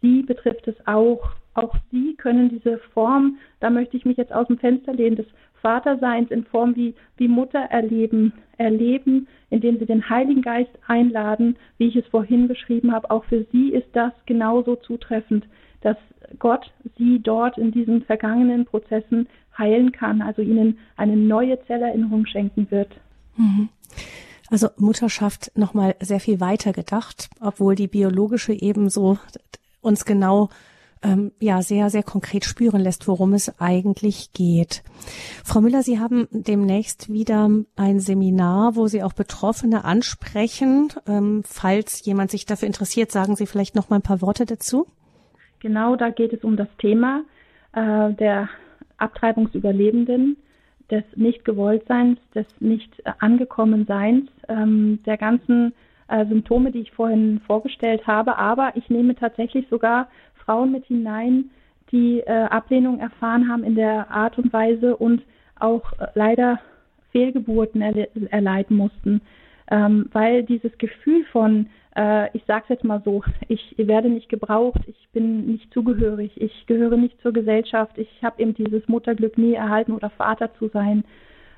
Sie betrifft es auch. Auch sie können diese Form, da möchte ich mich jetzt aus dem Fenster lehnen, des Vaterseins in Form wie, wie Mutter erleben, erleben, indem sie den Heiligen Geist einladen, wie ich es vorhin beschrieben habe. Auch für sie ist das genauso zutreffend, dass Gott sie dort in diesen vergangenen Prozessen heilen kann, also ihnen eine neue Zellerinnerung schenken wird.
Mhm. Also Mutterschaft nochmal sehr viel weiter gedacht, obwohl die biologische ebenso uns genau ähm, ja sehr, sehr konkret spüren lässt, worum es eigentlich geht. Frau Müller, Sie haben demnächst wieder ein Seminar, wo Sie auch Betroffene ansprechen. Ähm, falls jemand sich dafür interessiert, sagen Sie vielleicht noch mal ein paar Worte dazu.
Genau, da geht es um das Thema äh, der Abtreibungsüberlebenden, des Nicht-Gewolltseins, des Nicht-Angekommenseins, ähm, der ganzen äh, Symptome, die ich vorhin vorgestellt habe. Aber ich nehme tatsächlich sogar Frauen mit hinein, die äh, Ablehnung erfahren haben in der Art und Weise und auch äh, leider Fehlgeburten erle erleiden mussten, ähm, weil dieses Gefühl von, äh, ich sage es jetzt mal so, ich werde nicht gebraucht, ich bin nicht zugehörig, ich gehöre nicht zur Gesellschaft, ich habe eben dieses Mutterglück nie erhalten oder Vater zu sein,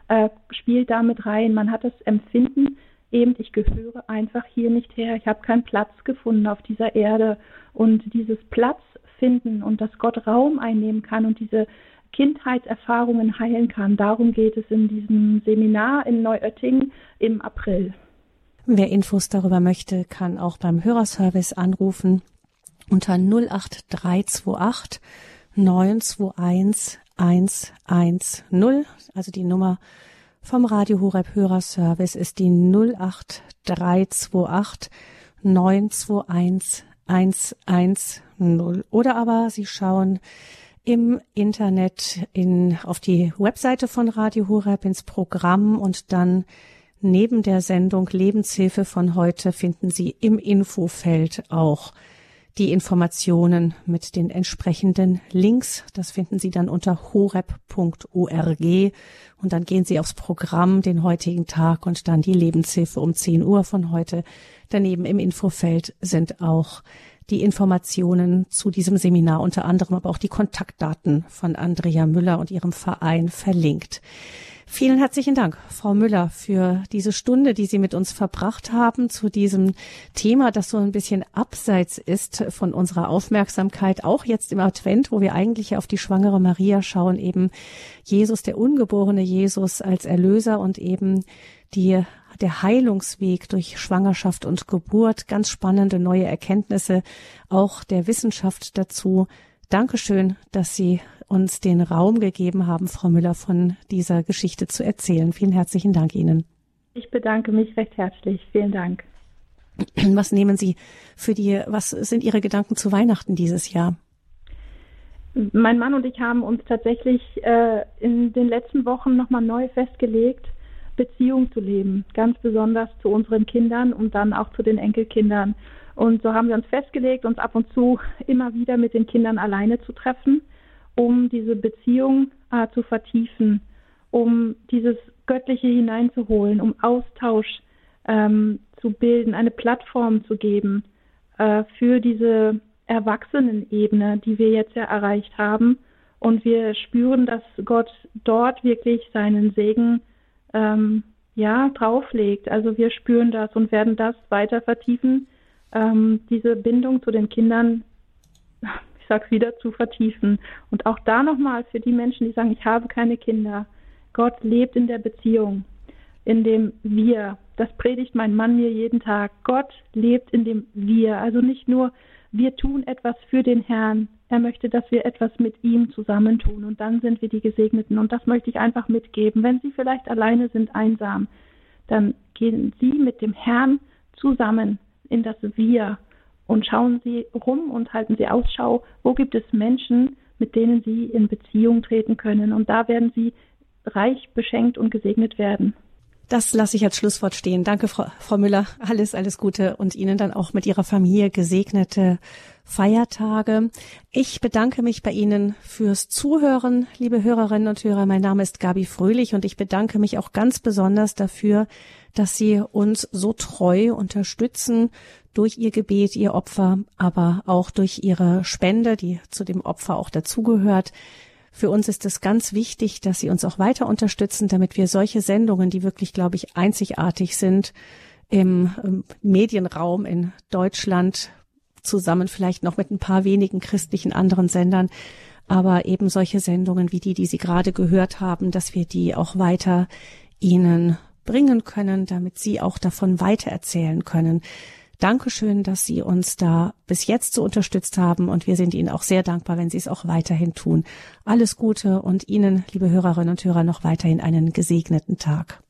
äh, spielt damit rein. Man hat das Empfinden, eben, ich gehöre einfach hier nicht her, ich habe keinen Platz gefunden auf dieser Erde. Und dieses Platz finden und dass Gott Raum einnehmen kann und diese Kindheitserfahrungen heilen kann, darum geht es in diesem Seminar in Neuötting im April.
Wer Infos darüber möchte, kann auch beim Hörerservice anrufen unter 08328 921 110, also die Nummer vom Radio Horeb Hörerservice ist die 08328 921 110 oder aber Sie schauen im Internet in, auf die Webseite von Radio Horeb ins Programm und dann neben der Sendung Lebenshilfe von heute finden Sie im Infofeld auch die Informationen mit den entsprechenden Links. Das finden Sie dann unter horeb.org und dann gehen Sie aufs Programm den heutigen Tag und dann die Lebenshilfe um 10 Uhr von heute. Daneben im Infofeld sind auch die Informationen zu diesem Seminar, unter anderem aber auch die Kontaktdaten von Andrea Müller und ihrem Verein verlinkt. Vielen herzlichen Dank, Frau Müller, für diese Stunde, die Sie mit uns verbracht haben zu diesem Thema, das so ein bisschen abseits ist von unserer Aufmerksamkeit, auch jetzt im Advent, wo wir eigentlich auf die schwangere Maria schauen, eben Jesus, der ungeborene Jesus als Erlöser und eben die der Heilungsweg durch Schwangerschaft und Geburt, ganz spannende neue Erkenntnisse auch der Wissenschaft dazu. Dankeschön, dass Sie uns den Raum gegeben haben, Frau Müller, von dieser Geschichte zu erzählen. Vielen herzlichen Dank Ihnen.
Ich bedanke mich recht herzlich. Vielen Dank.
Was nehmen Sie für die, was sind Ihre Gedanken zu Weihnachten dieses Jahr?
Mein Mann und ich haben uns tatsächlich äh, in den letzten Wochen nochmal neu festgelegt, Beziehung zu leben, ganz besonders zu unseren Kindern und dann auch zu den Enkelkindern. Und so haben wir uns festgelegt, uns ab und zu immer wieder mit den Kindern alleine zu treffen um diese Beziehung äh, zu vertiefen, um dieses Göttliche hineinzuholen, um Austausch ähm, zu bilden, eine Plattform zu geben äh, für diese Erwachsenenebene, die wir jetzt ja erreicht haben. Und wir spüren, dass Gott dort wirklich seinen Segen ähm, ja drauflegt. Also wir spüren das und werden das weiter vertiefen, ähm, diese Bindung zu den Kindern ich sage wieder, zu vertiefen. Und auch da nochmal für die Menschen, die sagen, ich habe keine Kinder. Gott lebt in der Beziehung, in dem Wir. Das predigt mein Mann mir jeden Tag. Gott lebt in dem Wir. Also nicht nur, wir tun etwas für den Herrn. Er möchte, dass wir etwas mit ihm zusammentun. Und dann sind wir die Gesegneten. Und das möchte ich einfach mitgeben. Wenn Sie vielleicht alleine sind, einsam, dann gehen Sie mit dem Herrn zusammen in das Wir und schauen Sie rum und halten Sie Ausschau, wo gibt es Menschen, mit denen Sie in Beziehung treten können. Und da werden Sie reich beschenkt und gesegnet werden.
Das lasse ich als Schlusswort stehen. Danke, Frau, Frau Müller. Alles, alles Gute und Ihnen dann auch mit Ihrer Familie gesegnete Feiertage. Ich bedanke mich bei Ihnen fürs Zuhören, liebe Hörerinnen und Hörer. Mein Name ist Gabi Fröhlich und ich bedanke mich auch ganz besonders dafür, dass Sie uns so treu unterstützen durch Ihr Gebet, Ihr Opfer, aber auch durch Ihre Spende, die zu dem Opfer auch dazugehört. Für uns ist es ganz wichtig, dass Sie uns auch weiter unterstützen, damit wir solche Sendungen, die wirklich, glaube ich, einzigartig sind, im Medienraum in Deutschland zusammen vielleicht noch mit ein paar wenigen christlichen anderen Sendern, aber eben solche Sendungen wie die, die Sie gerade gehört haben, dass wir die auch weiter Ihnen bringen können, damit Sie auch davon weitererzählen können. Dankeschön, dass Sie uns da bis jetzt so unterstützt haben und wir sind Ihnen auch sehr dankbar, wenn Sie es auch weiterhin tun. Alles Gute und Ihnen, liebe Hörerinnen und Hörer, noch weiterhin einen gesegneten Tag.